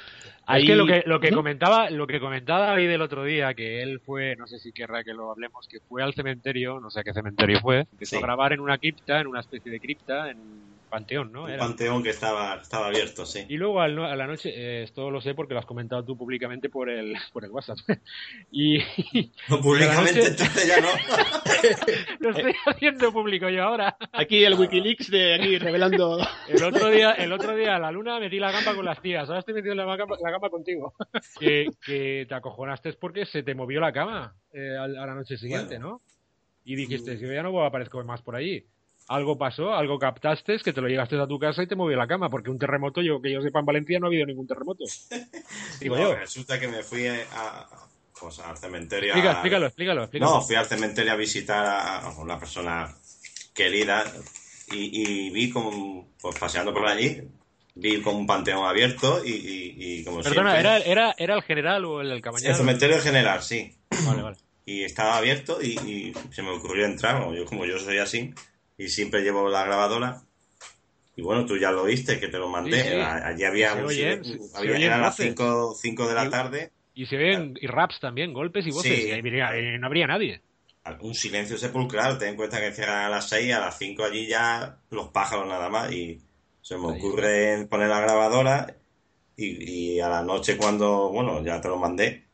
Ahí- Es que lo que, lo que comentaba, lo que comentaba David el otro día, que él fue, no sé si querrá que lo hablemos, que fue al cementerio, no sé qué cementerio fue, empezó Sí. a grabar en una cripta, en una especie de cripta, en Panteón, ¿no? Un Era. panteón que estaba, estaba abierto, sí. Y luego al a la noche, eh, esto lo sé porque lo has comentado tú públicamente por el, <laughs> por el WhatsApp. <laughs> y <laughs> No, públicamente noche- entonces ya no. lo estoy haciendo público yo ahora. Aquí el Wikileaks de aquí revelando. El otro día, el otro día a la luna metí la gamba con las tías, ahora estoy metiendo la gamba, la gamba contigo. que, que te acojonaste porque se te movió la cama eh, a, a la noche siguiente, Bueno. ¿no? Y dijiste, si yo ya no aparezco más por allí. Algo pasó, algo captaste, que te lo llevaste a tu casa y te movió la cama, porque un terremoto, yo que yo sepa en Valencia no ha habido ningún terremoto. <laughs> Digo No, yo. resulta que me fui a, pues, al cementerio. Explica, a- explícalo, explícalo, explícalo. No, fui al cementerio a visitar a una persona querida y, y vi como, pues paseando por allí, vi como un panteón abierto y, y- y como Perdona, siempre... ¿era, era, ¿era el general o el El cabañal? cementerio general, sí. Vale, vale. Y estaba abierto y, y se me ocurrió entrar, ¿no? yo como yo soy así y siempre llevo la grabadora. Y bueno, tú ya lo viste, que te lo mandé. Sí, sí. A- Allí había, un oyen, había- eran las voces. 5 de la tarde. Y se ven y raps también, golpes y voces. Sí. Y ahí no habría nadie. un silencio sepulcral. Ten en cuenta que cierran a las 6, a las 5 allí ya los pájaros nada más. Y se me ocurre poner la grabadora. Y, y a la noche, cuando, bueno, ya te lo mandé,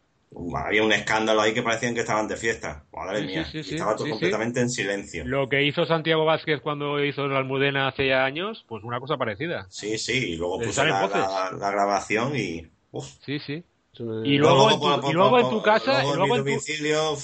había un escándalo ahí que parecían que estaban de fiesta. Madre Sí, mía, sí, sí, y estaba todo sí, sí. completamente en silencio. Lo que hizo Santiago Vázquez cuando hizo la Almudena hace ya años, pues una cosa parecida. Sí, sí, y luego salen la, voces. la- la grabación y. uf. Sí, sí. Y luego, en, tu, y luego en tu casa, luego y luego en tu, domicilio,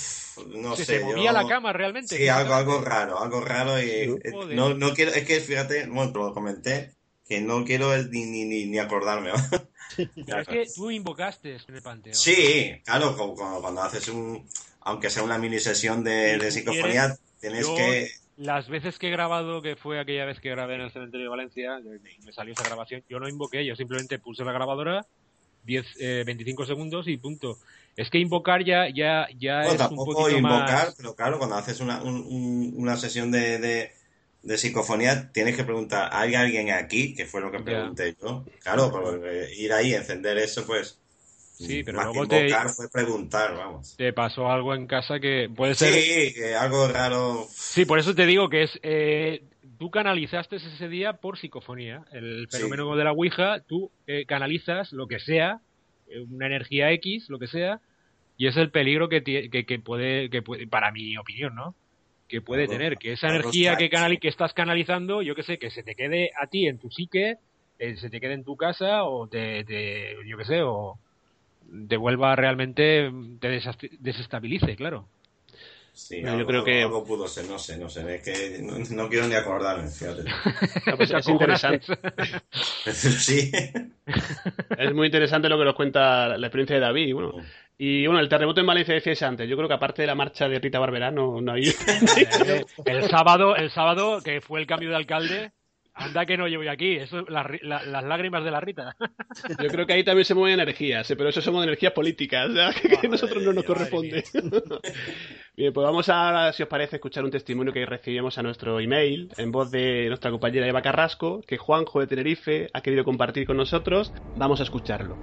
no se, sé. se movía yo- la cama realmente. Sí, algo, algo raro, algo raro y eh, Joder. no, no quiero, es que fíjate, bueno, te lo comenté, que no quiero el- ni, ni, ni, ni acordarme. <laughs> <laughs> Pero es que tú invocaste en el panteón. Sí, claro, cuando haces un, aunque sea una mini sesión de, psicofonía, tienes yo- que, Las veces que he grabado, que fue aquella vez que grabé en el cementerio de Valencia, me salió esa grabación, yo no invoqué, yo simplemente puse la grabadora, 10, eh, 25 segundos y punto. Es que invocar ya, ya, ya bueno, es un tampoco poquito invocar, más... pero claro, cuando haces una, un- un- una sesión de, de, de psicofonía, tienes que preguntar, ¿hay alguien aquí? Que fue lo que pregunté yo. Claro, porque ir ahí, encender eso, pues, Sí, pero más luego que te, invocar fue preguntar, vamos. te pasó algo en casa que puede ser... Sí, algo raro. Sí, por eso te digo que es. Eh, tú canalizaste ese día por psicofonía. El Sí. fenómeno de la Ouija, tú eh, canalizas lo que sea, eh, una energía X, lo que sea, y es el peligro que, que, que puede, que puede, para mi opinión, ¿no? Que puede tener, que esa energía que, canali- que estás canalizando, yo que sé, que se te quede a ti en tu psique, eh, se te quede en tu casa, o te, te- yo que sé, o te vuelva realmente, te desestabilice, claro. Sí, Bueno, yo creo que- algo pudo ser, no sé, no sé, es que no, no quiero ni acordarme, fíjate. <laughs> Pues es interesante. <laughs> sí. Es muy interesante lo que nos cuenta la experiencia de David. Bueno, y bueno, el terremoto en Valencia decías antes. Yo creo que aparte de la marcha de Rita Barberá, no, no hay. <laughs> El sábado, el sábado que fue el cambio de alcalde, anda que no llevo aquí, eso, las, ri- la- las lágrimas de la Rita. <laughs> Yo creo que ahí también se mueven energías, ¿eh? pero eso somos energías políticas, ¿ya? <laughs> que a nosotros no nos corresponde. <laughs> Bien, pues vamos a, si os parece, escuchar un testimonio que recibimos a nuestro email en voz de nuestra compañera Eva Carrasco, que Juanjo de Tenerife ha querido compartir con nosotros. Vamos a escucharlo.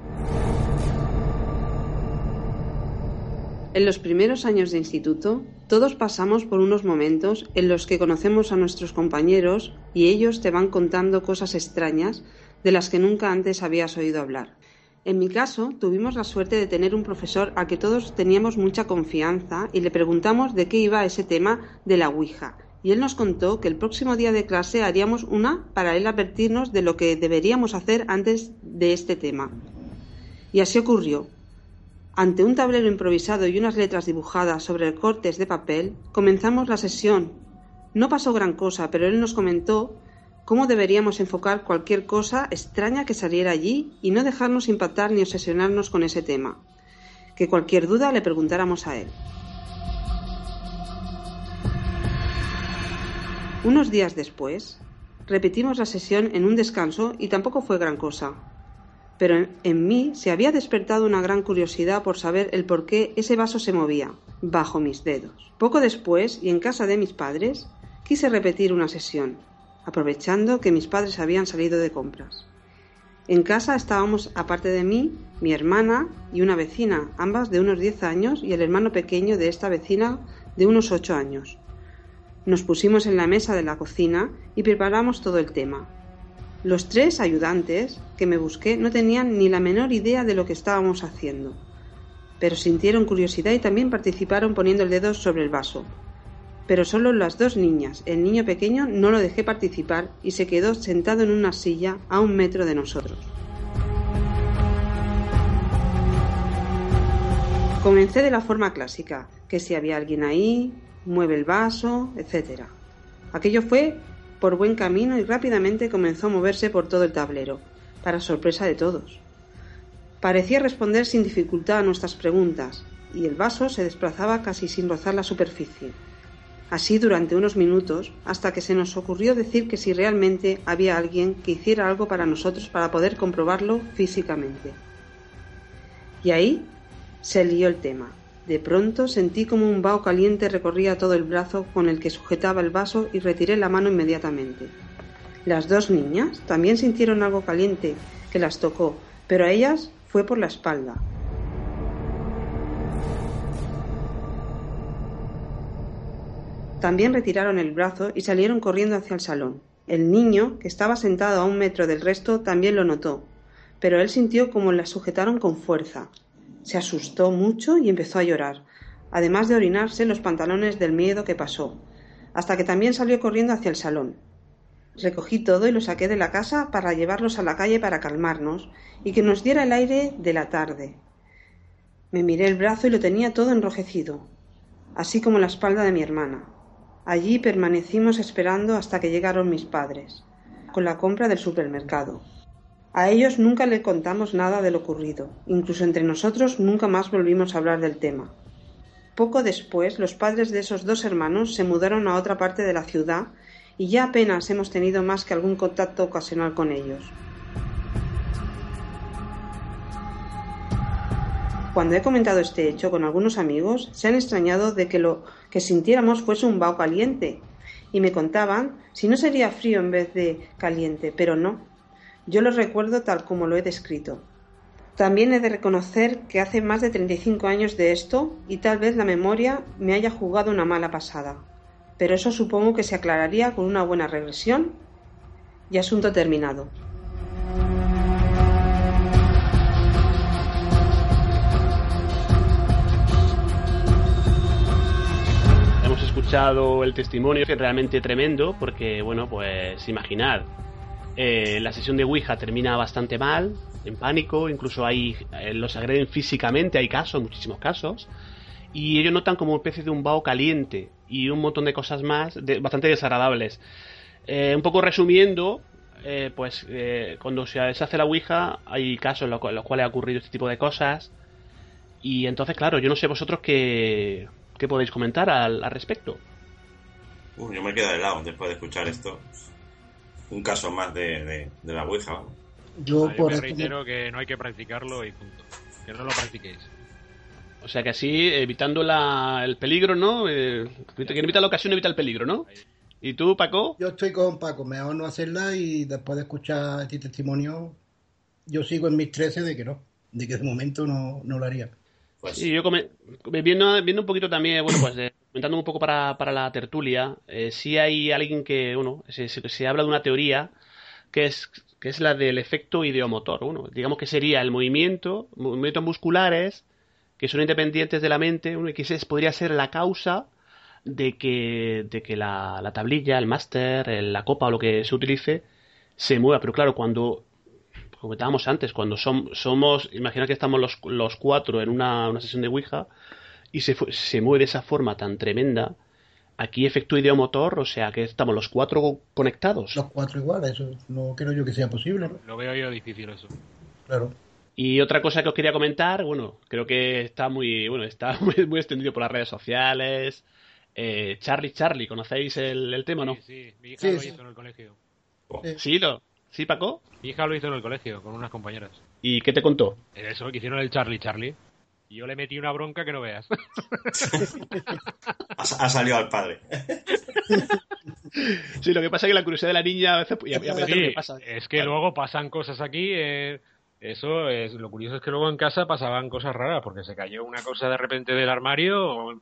En los primeros años de instituto, todos pasamos por unos momentos en los que conocemos a nuestros compañeros y ellos te van contando cosas extrañas de las que nunca antes habías oído hablar. En mi caso, tuvimos la suerte de tener un profesor al que todos teníamos mucha confianza y le preguntamos de qué iba ese tema de la Ouija. Y él nos contó que el próximo día de clase haríamos una para él advertirnos de lo que deberíamos hacer antes de este tema. Y así ocurrió. Ante un tablero improvisado y unas letras dibujadas sobre cortes de papel, comenzamos la sesión. No pasó gran cosa, pero él nos comentó cómo deberíamos enfocar cualquier cosa extraña que saliera allí y no dejarnos impactar ni obsesionarnos con ese tema. Que cualquier duda le preguntáramos a él. Unos días después, repetimos la sesión en un descanso y tampoco fue gran cosa. Pero en, mí se había despertado una gran curiosidad por saber el por qué ese vaso se movía bajo mis dedos. Poco después, y en casa de mis padres, quise repetir una sesión, aprovechando que mis padres habían salido de compras. En casa estábamos, aparte de mí, mi hermana y una vecina, ambas de unos 10 años, y el hermano pequeño de esta vecina de unos 8 años. Nos pusimos en la mesa de la cocina y preparamos todo el tema. Los tres ayudantes que me busqué no tenían ni la menor idea de lo que estábamos haciendo, pero sintieron curiosidad y también participaron poniendo el dedo sobre el vaso. Pero solo las dos niñas, el niño pequeño, no lo dejé participar y se quedó sentado en una silla a un metro de nosotros. Comencé de la forma clásica, que si había alguien ahí, mueve el vaso, etc. Aquello fue por buen camino y rápidamente comenzó a moverse por todo el tablero, para sorpresa de todos. Parecía responder sin dificultad a nuestras preguntas, y el vaso se desplazaba casi sin rozar la superficie. Así durante unos minutos, hasta que se nos ocurrió decir que si realmente había alguien que hiciera algo para nosotros para poder comprobarlo físicamente. Y ahí se lió el tema. De pronto sentí como un vaho caliente recorría todo el brazo con el que sujetaba el vaso y retiré la mano inmediatamente. Las dos niñas también sintieron algo caliente que las tocó, pero a ellas fue por la espalda. También retiraron el brazo y salieron corriendo hacia el salón. El niño, que estaba sentado a un metro del resto, también lo notó, pero él sintió como la sujetaron con fuerza. Se asustó mucho y empezó a llorar, además de orinarse los pantalones del miedo que pasó, hasta que también salió corriendo hacia el salón. Recogí todo y lo saqué de la casa para llevarlos a la calle para calmarnos y que nos diera el aire de la tarde. Me miré el brazo y lo tenía todo enrojecido, así como la espalda de mi hermana. Allí permanecimos esperando hasta que llegaron mis padres, con la compra del supermercado. A ellos nunca le contamos nada de lo ocurrido, incluso entre nosotros nunca más volvimos a hablar del tema. Poco después, los padres de esos dos hermanos se mudaron a otra parte de la ciudad y ya apenas hemos tenido más que algún contacto ocasional con ellos. Cuando he comentado este hecho con algunos amigos, se han extrañado de que lo que sintiéramos fuese un vaho caliente, y me contaban si no sería frío en vez de caliente, pero no, yo lo recuerdo tal como lo he descrito. También he de reconocer que hace más de 35 años de esto y tal vez la memoria me haya jugado una mala pasada. Pero eso supongo que se aclararía con una buena regresión y asunto terminado. Hemos escuchado el testimonio que es realmente tremendo porque, bueno, pues imaginar eh, la sesión de Ouija termina bastante mal, en pánico, incluso hay, eh, los agreden físicamente, hay casos, muchísimos casos, y ellos notan como una especie de un vaho caliente y un montón de cosas más bastante desagradables. Eh, un poco resumiendo, pues cuando se, hace la Ouija hay casos en los, cuales ha ocurrido este tipo de cosas, y entonces, claro, yo no sé vosotros qué, qué podéis comentar al, respecto. yo me quedo de lado después de escuchar esto un caso más de, de, la Ouija. Yo, por reitero que no hay que practicarlo y punto. Que no lo practiquéis. O sea que así, evitando la, el peligro, ¿no? Eh, quien evita la ocasión evita el peligro, ¿no? ¿Y tú, Paco? Yo estoy con Paco, mejor no hacerla y después de escuchar este testimonio, yo sigo en mis 13 de que no, de que de momento no, no lo haría. Pues... Sí, yo viendo, viendo un poquito también, bueno, pues de, comentando un poco para, para la tertulia, eh, sí hay alguien que, bueno, se, se, habla de una teoría que es, que es la del efecto ideomotor. Uno, digamos que sería el movimiento, movimientos musculares que son independientes de la mente, uno, que podría ser la causa de que, de que la, la tablilla, el máster, la copa o lo que se utilice se mueva. Pero claro, cuando comentábamos antes, cuando somos, imagina que estamos los, los cuatro en una, una, sesión de Ouija y se, se mueve de esa forma tan tremenda, aquí efecto ideomotor, o sea que estamos los cuatro conectados. Los cuatro iguales, eso no creo yo que sea posible. Lo veo yo difícil eso. Claro. Y otra cosa que os quería comentar, bueno, creo que está muy, bueno, está <laughs> muy, muy extendido por las redes sociales. Eh, Charlie Charlie, ¿conocéis el, el tema, no? Sí, sí, mi hija lo hizo en el colegio. Sí, lo. ¿Sí, Paco? Mi hija lo hizo en el colegio con unas compañeras. ¿Y qué te contó? Eso, que hicieron el Charlie Charlie. Y yo le metí una bronca que no veas. <laughs> ha, ha, salido al padre. <laughs> sí, lo que pasa es que la curiosidad de la niña a veces... Y a veces sí, pasa. Es que claro. luego pasan cosas aquí... Eh, eso es... Lo curioso es que luego en casa pasaban cosas raras, porque se cayó una cosa de repente del armario,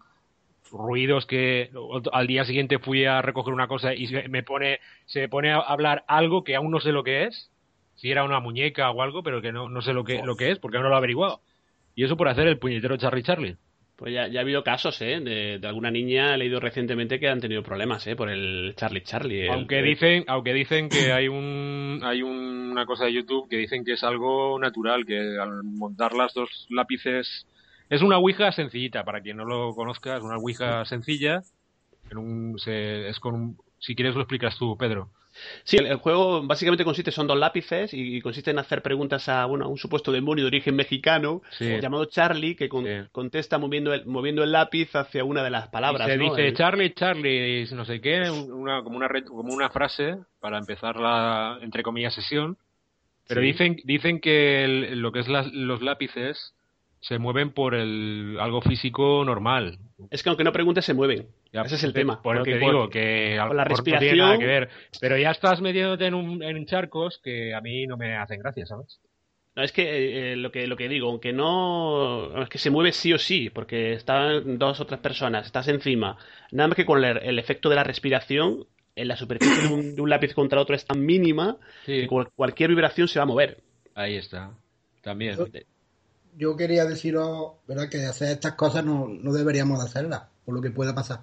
ruidos que al día siguiente fui a recoger una cosa y me pone, se pone a hablar algo que aún no sé lo que es, si era una muñeca o algo, pero que no, no sé lo que, lo que es, porque aún no lo he averiguado. Y eso por hacer el puñetero Charlie Charlie. Pues ya, ya ha habido casos, ¿eh? De, de, alguna niña, he leído recientemente que han tenido problemas, ¿eh? Por el Charlie Charlie. El, aunque el... dicen, aunque dicen que hay un, hay un, una cosa de YouTube que dicen que es algo natural, que al montar las dos lápices es una Ouija sencillita, para quien no lo conozca, es una Ouija sencilla. En un, se, es con un, si quieres lo explicas tú, Pedro. Sí, el, el, juego básicamente consiste, son dos lápices y, y, consiste en hacer preguntas a, bueno, a un supuesto demonio de origen mexicano sí. llamado Charlie que con, sí. contesta moviendo el, moviendo el lápiz hacia una de las palabras. Y se ¿no? dice el... Charlie, Charlie, no sé qué, una, como, una, como una frase para empezar la, entre comillas, sesión. Pero sí. dicen, dicen que el, lo que es las, los lápices se mueven por el algo físico normal. Es que aunque no preguntes se mueven. Ya, Ese es el tema. Por porque que digo que con la respiración no tiene nada que ver. Pero ya estás metiéndote en, un, en charcos que a mí no me hacen gracia, ¿sabes? No, es que eh, lo que lo que digo, aunque no es que se mueve sí o sí, porque están dos o tres personas, estás encima. Nada más que con el, el efecto de la respiración en la superficie de un, de un, lápiz contra otro es tan mínima sí. que cual, cualquier vibración se va a mover. Ahí está. También. Yo, yo quería deciros, ¿verdad? Que hacer estas cosas no, no deberíamos hacerlas, por lo que pueda pasar.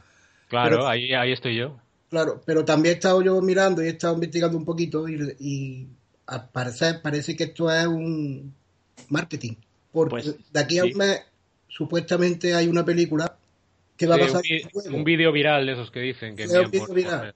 Claro, pero, ahí, ahí estoy yo. Claro, pero también he estado yo mirando y he estado investigando un poquito y, y al parecer parece que esto es un marketing. Porque pues, de aquí a sí. un mes supuestamente hay una película que va sí, a pasar un, un vídeo viral de esos que dicen que es un vídeo viral.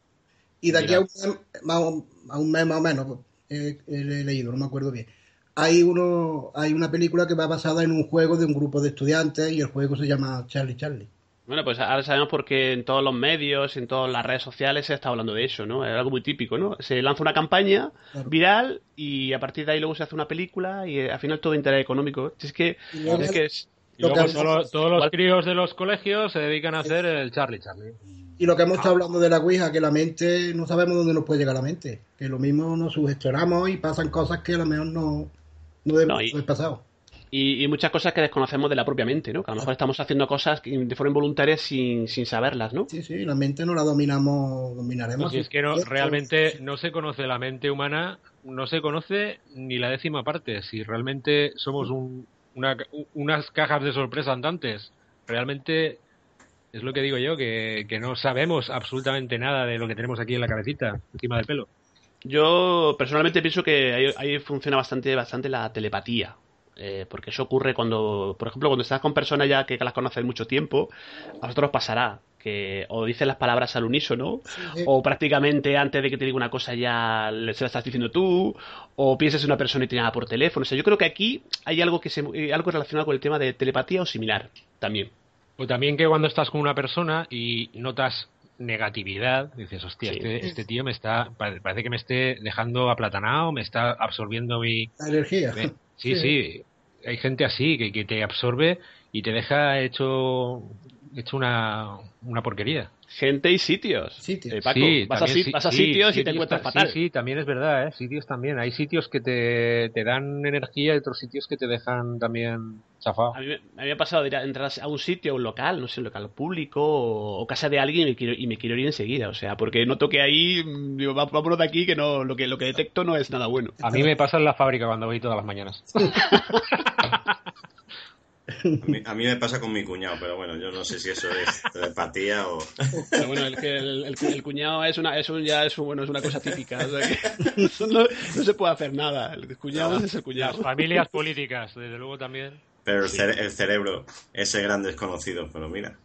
Y de aquí a un, mes, a un mes más o menos, eh, he leído, no me acuerdo bien hay uno hay una película que va basada en un juego de un grupo de estudiantes y el juego se llama Charlie Charlie. Bueno, pues ahora sabemos porque en todos los medios, en todas las redes sociales se está hablando de eso, ¿no? Es algo muy típico, ¿no? Se lanza una campaña claro. viral y a partir de ahí luego se hace una película y eh, al final todo interés económico. Es que es, que es y luego solo, todos los críos de los colegios se dedican a hacer el Charlie Charlie. Y lo que hemos estado hablando de la Ouija, que la mente, no sabemos dónde nos puede llegar la mente. Que lo mismo nos sugestionamos y pasan cosas que a lo mejor no, no debe no, y, pasado. Y, y, muchas cosas que desconocemos de la propia mente, ¿no? Que a lo mejor estamos haciendo cosas de forma involuntaria sin, sin saberlas, ¿no? Sí, sí, la mente no la dominamos, dominaremos. Si es que no, realmente no se conoce la mente humana, no se conoce ni la décima parte. Si realmente somos un, una, unas cajas de sorpresa andantes, realmente es lo que digo yo, que, que no sabemos absolutamente nada de lo que tenemos aquí en la cabecita, encima del pelo. Yo personalmente pienso que ahí, ahí funciona bastante, bastante la telepatía. Eh, porque eso ocurre cuando, por ejemplo, cuando estás con personas ya que las conoces mucho tiempo, a vosotros pasará que o dices las palabras al unísono, sí. o prácticamente antes de que te diga una cosa ya se la estás diciendo tú, o piensas en una persona y te llama por teléfono. O sea, yo creo que aquí hay algo que se, eh, algo relacionado con el tema de telepatía o similar también. O también que cuando estás con una persona y notas negatividad, dices, hostia, sí. este, este, tío me está, parece que me esté dejando aplatanado, me está absorbiendo mi... La energía. Me, sí, sí, sí, hay gente así que, que, te absorbe y te deja hecho, hecho una, una porquería. Gente y sitios. Sitios. Eh, Paco, sí, vas, a, sí, vas, a, sitios y te encuentras fatal. Sí, sí, también es verdad, ¿eh? Sitios también. Hay sitios que te, te dan energía y otros sitios que te dejan también chafado. A mí, me ha pasado de ir a, entrar a un sitio, a un local, no sé, un local público o, o casa de alguien y me, quiero, y me quiero ir enseguida. O sea, porque noto que ahí, digo, vámonos de aquí, que no lo que lo que detecto no es nada bueno. A mí me pasa en la fábrica cuando voy todas las mañanas. <laughs> A mí, a mí, me pasa con mi cuñado, pero bueno, yo no sé si eso es telepatía o. Pero bueno, el, el, el, el, cuñado es una, es un, ya es, un, bueno, es una cosa típica. O sea que <laughs> no, no, se puede hacer nada. El cuñado no, es el cuñado. Las familias políticas, desde luego también. Pero el, cere el cerebro, ese gran desconocido, pero mira.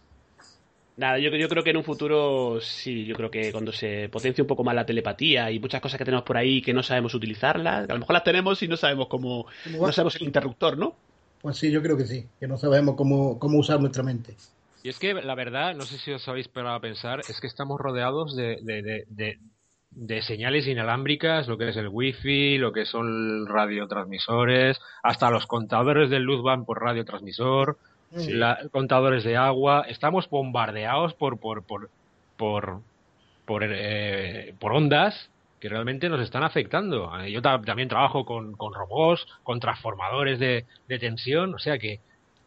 Nada, yo, yo creo que en un futuro sí, yo creo que cuando se potencie un poco más la telepatía y muchas cosas que tenemos por ahí que no sabemos utilizarlas, a lo mejor las tenemos y no sabemos cómo, no sabemos el interruptor, ¿no? Pues sí, yo creo que sí, que no sabemos cómo, cómo usar nuestra mente. Y es que la verdad, no sé si os habéis parado a pensar, es que estamos rodeados de, de, de, de señales inalámbricas, lo que es el wifi, lo que son radiotransmisores, hasta los contadores de luz van por radiotransmisor, contadores de agua. Estamos bombardeados por por por por por, eh, por ondas que realmente nos están afectando. Eh, yo también trabajo con, con robots, con transformadores de, tensión, o sea que,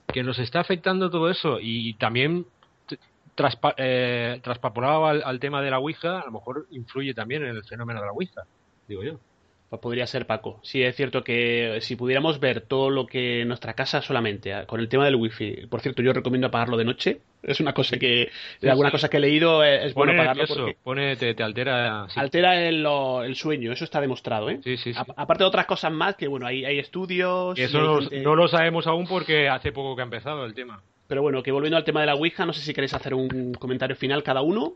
que nos está afectando todo eso y también traspa, eh, traspapolado al, tema de la Ouija, a lo mejor influye también en el fenómeno de la Ouija, digo yo. Pues podría ser Paco. Sí, es cierto que si pudiéramos ver todo lo que en nuestra casa solamente, ah, con el tema del wifi, por cierto, yo recomiendo apagarlo de noche. Es una cosa que, de alguna cosa que he leído, es bueno apagarlo porque pone, te, altera. Altera el, sueño, eso está demostrado, ¿eh? Sí, sí, aparte de otras cosas más, que bueno, hay, hay estudios. eso no lo sabemos aún porque hace poco que ha empezado el tema. Pero bueno, que volviendo al tema de la Ouija, no sé si queréis hacer un comentario final cada uno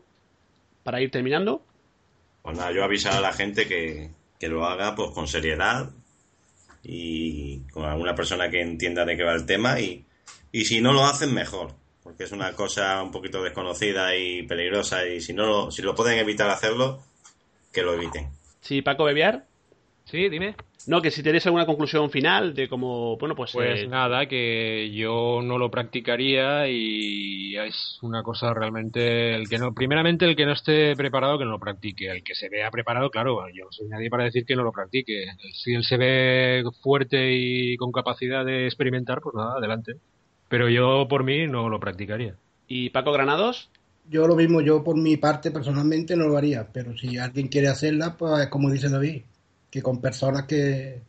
para ir terminando. Pues nada, yo avisar a la gente que, lo haga pues con seriedad y con alguna persona que entienda de qué va el tema y, y si no lo hacen mejor porque es una cosa un poquito desconocida y peligrosa y si no lo, si lo pueden evitar hacerlo que lo eviten. Sí, Paco Bebiar. Sí, dime. No, que si tenéis alguna conclusión final de cómo, bueno, pues... Pues eh, nada, que yo no lo practicaría y es una cosa realmente... el que no Primeramente, el que no esté preparado, que no lo practique. El que se vea preparado, claro, yo no soy nadie para decir que no lo practique. Si él se ve fuerte y con capacidad de experimentar, pues nada, adelante. Pero yo, por mí, no lo practicaría. ¿Y Paco Granados? Yo lo mismo, yo por mi parte personalmente no lo haría, pero si alguien quiere hacerla, pues como dice David, que con personas que,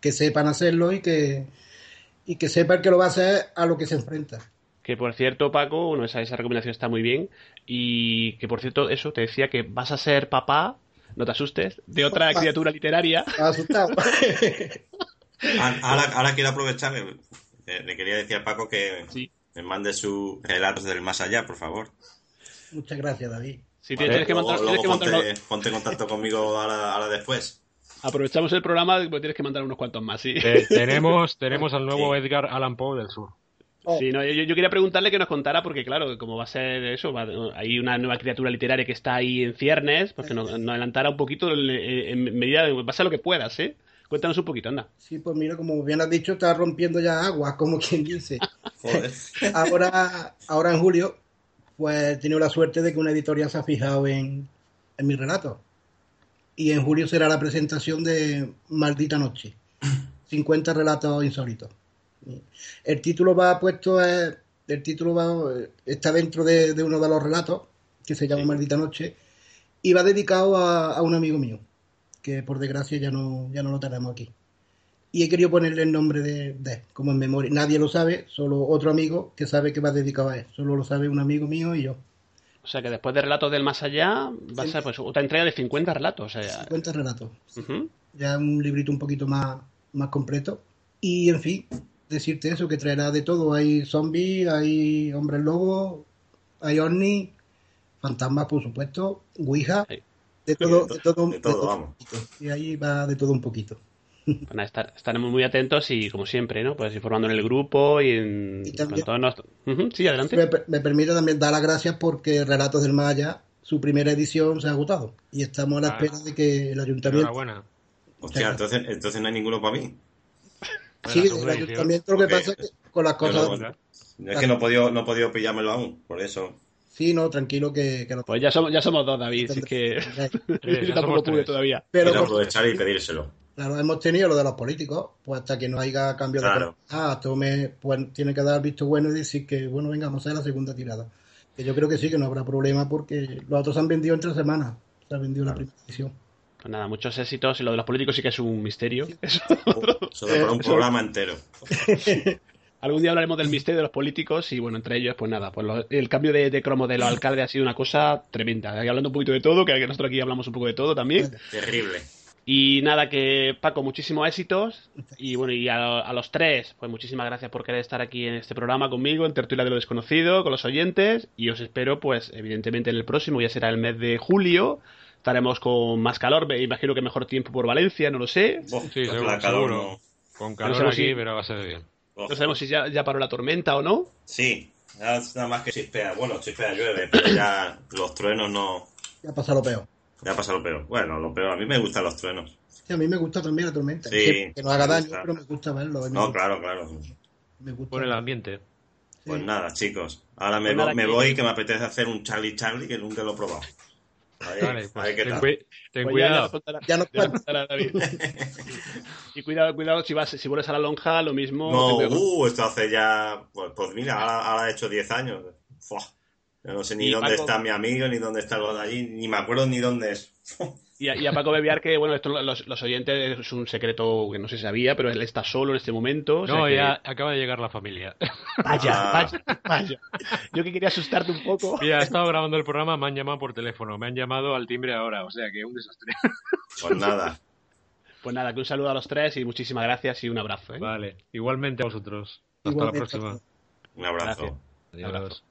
que sepan hacerlo y que, y que sepan que lo va a hacer a lo que se enfrenta. Que por cierto, Paco, bueno, esa, esa recomendación está muy bien. Y que por cierto, eso, te decía que vas a ser papá, no te asustes, de otra criatura literaria. <laughs> Asustado. <laughs> ahora, ahora quiero aprovechar, eh, le quería decir a Paco que me mande sus relatos del más allá, por favor. Muchas gracias, David. Sí, tienes que, mandar, luego, ponte, ponte, en contacto conmigo ahora, ahora después. Aprovechamos el programa, pues tienes que mandar unos cuantos más, sí. tenemos, <laughs> tenemos al nuevo Edgar Allan Poe del Sur. Oh. Sí, no, yo, quería preguntarle que nos contara, porque claro, como va a ser eso, hay una nueva criatura literaria que está ahí en ciernes, pues que nos, adelantara un poquito en, medida de, va a ser lo que puedas, ¿eh? Cuéntanos un poquito, anda. Sí, pues mira, como bien has dicho, está rompiendo ya agua, <laughs> como quien dice. <laughs> ahora, ahora en julio, pues he tenido la suerte de que una editorial se ha fijado en, en mi relato y en julio será la presentación de Maldita Noche. <laughs> 50 relatos insólitos. El título va puesto, el título va, está dentro de, uno de los relatos, que se llama Maldita Noche, y va dedicado a, un amigo mío, que por desgracia ya no, ya no lo tenemos aquí. Y he querido ponerle el nombre de, de, como en memoria. Nadie lo sabe, solo otro amigo que sabe que va dedicado a él. Solo lo sabe un amigo mío y yo. O sea que después de Relatos del Más Allá va a ser pues, otra entrega de 50 relatos. 50 relatos. Ya un librito un poquito más, más completo. Y en fin, decirte eso, que traerá de todo. Hay zombies, hay hombres lobos, hay ovnis, fantasmas, por supuesto, Ouija. De todo, de todo, de todo, vamos. Y ahí va de todo un poquito. Bueno, estaremos muy atentos y, como siempre, ¿no? Pues informando en el grupo y en. Sí, adelante. Me, permite también dar las gracias porque Relatos del Maya, su primera edición se ha agotado. Y estamos a la espera de que el ayuntamiento. Buena. Hostia, entonces, entonces no hay ninguno para mí. sí, el ayuntamiento lo que pasa es que con las cosas. es que no he, podido, no he podido pillármelo aún, por eso. Sí, no, tranquilo que, no. Pues ya somos, ya somos dos, David, así que <laughs> yo tampoco pude todavía. Pero aprovechar y pedírselo. Claro, hemos tenido lo de los políticos, pues hasta que no haya cambio de... Ah, tome, pues tiene que dar visto bueno y decir que, bueno, venga, vamos a hacer la segunda tirada. Que yo creo que sí, que no habrá problema porque los otros han vendido en tres semanas. Se ha vendido la primera edición. Pues nada, muchos éxitos y lo de los políticos sí que es un misterio. Eso, <laughs> un programa entero. <laughs> Algún día hablaremos del misterio de los políticos y bueno, entre ellos, pues nada, pues el cambio de, cromo de los alcaldes ha sido una cosa tremenda. Hablando un poquito de todo, que nosotros aquí hablamos un poco de todo también. Terrible. Y nada, que Paco, muchísimos éxitos. Y bueno, y a, los tres, pues muchísimas gracias por querer estar aquí en este programa conmigo, en Tertulia de lo Desconocido, con los oyentes. Y os espero, pues, evidentemente en el próximo, ya será el mes de julio. Estaremos con más calor, me imagino que mejor tiempo por Valencia, no lo sé. sí, seguro, Con calor aquí, pero va a ser bien. No sabemos si ya, ya, paró la tormenta o no. Sí, nada más que chispea. Bueno, chispea, llueve, pero ya los truenos no. Ya pasa lo peor. Ya pasa lo peor. Bueno, lo peor. A mí me gustan los truenos. Sí, a mí me gusta también la tormenta. Sí, que, que no haga daño, pero me gusta verlo. me No, gusta, claro, claro. me gusta. Por el ambiente. Pues Sí. nada, chicos. Ahora me, Pues nada, vo- me voy que me apetece hacer un Charlie Charlie que nunca lo he probado. Vale, pues qué ten, tal. cui- ten Pues ya- ya cuidado. Ya ya nos cuenta. contará David. y cuidado, cuidado, si vas, si vuelves a la lonja, lo mismo. No, uh, esto hace ya. Pues, pues mira, ahora, ahora he hecho 10 años. Fua. Yo no sé ni Y dónde Paco- está mi amigo, ni dónde está lo de allí, ni me acuerdo ni dónde es. Y a, y a Paco Bebiar, que bueno, esto los, los oyentes es un secreto que no se sabía, pero él está solo en este momento. o sea No, que- ya acaba de llegar la familia. <laughs> Vaya, Ah. vaya, vaya. Yo que quería asustarte un poco. Mira, he estado grabando el programa, me han llamado por teléfono, me han llamado al timbre ahora, o sea que un desastre. Pues nada. Pues nada, que un saludo a los tres y muchísimas gracias y un abrazo. ¿eh? Vale, igualmente a vosotros. Hasta Igualmente. la próxima. Un abrazo. Gracias. Adiós.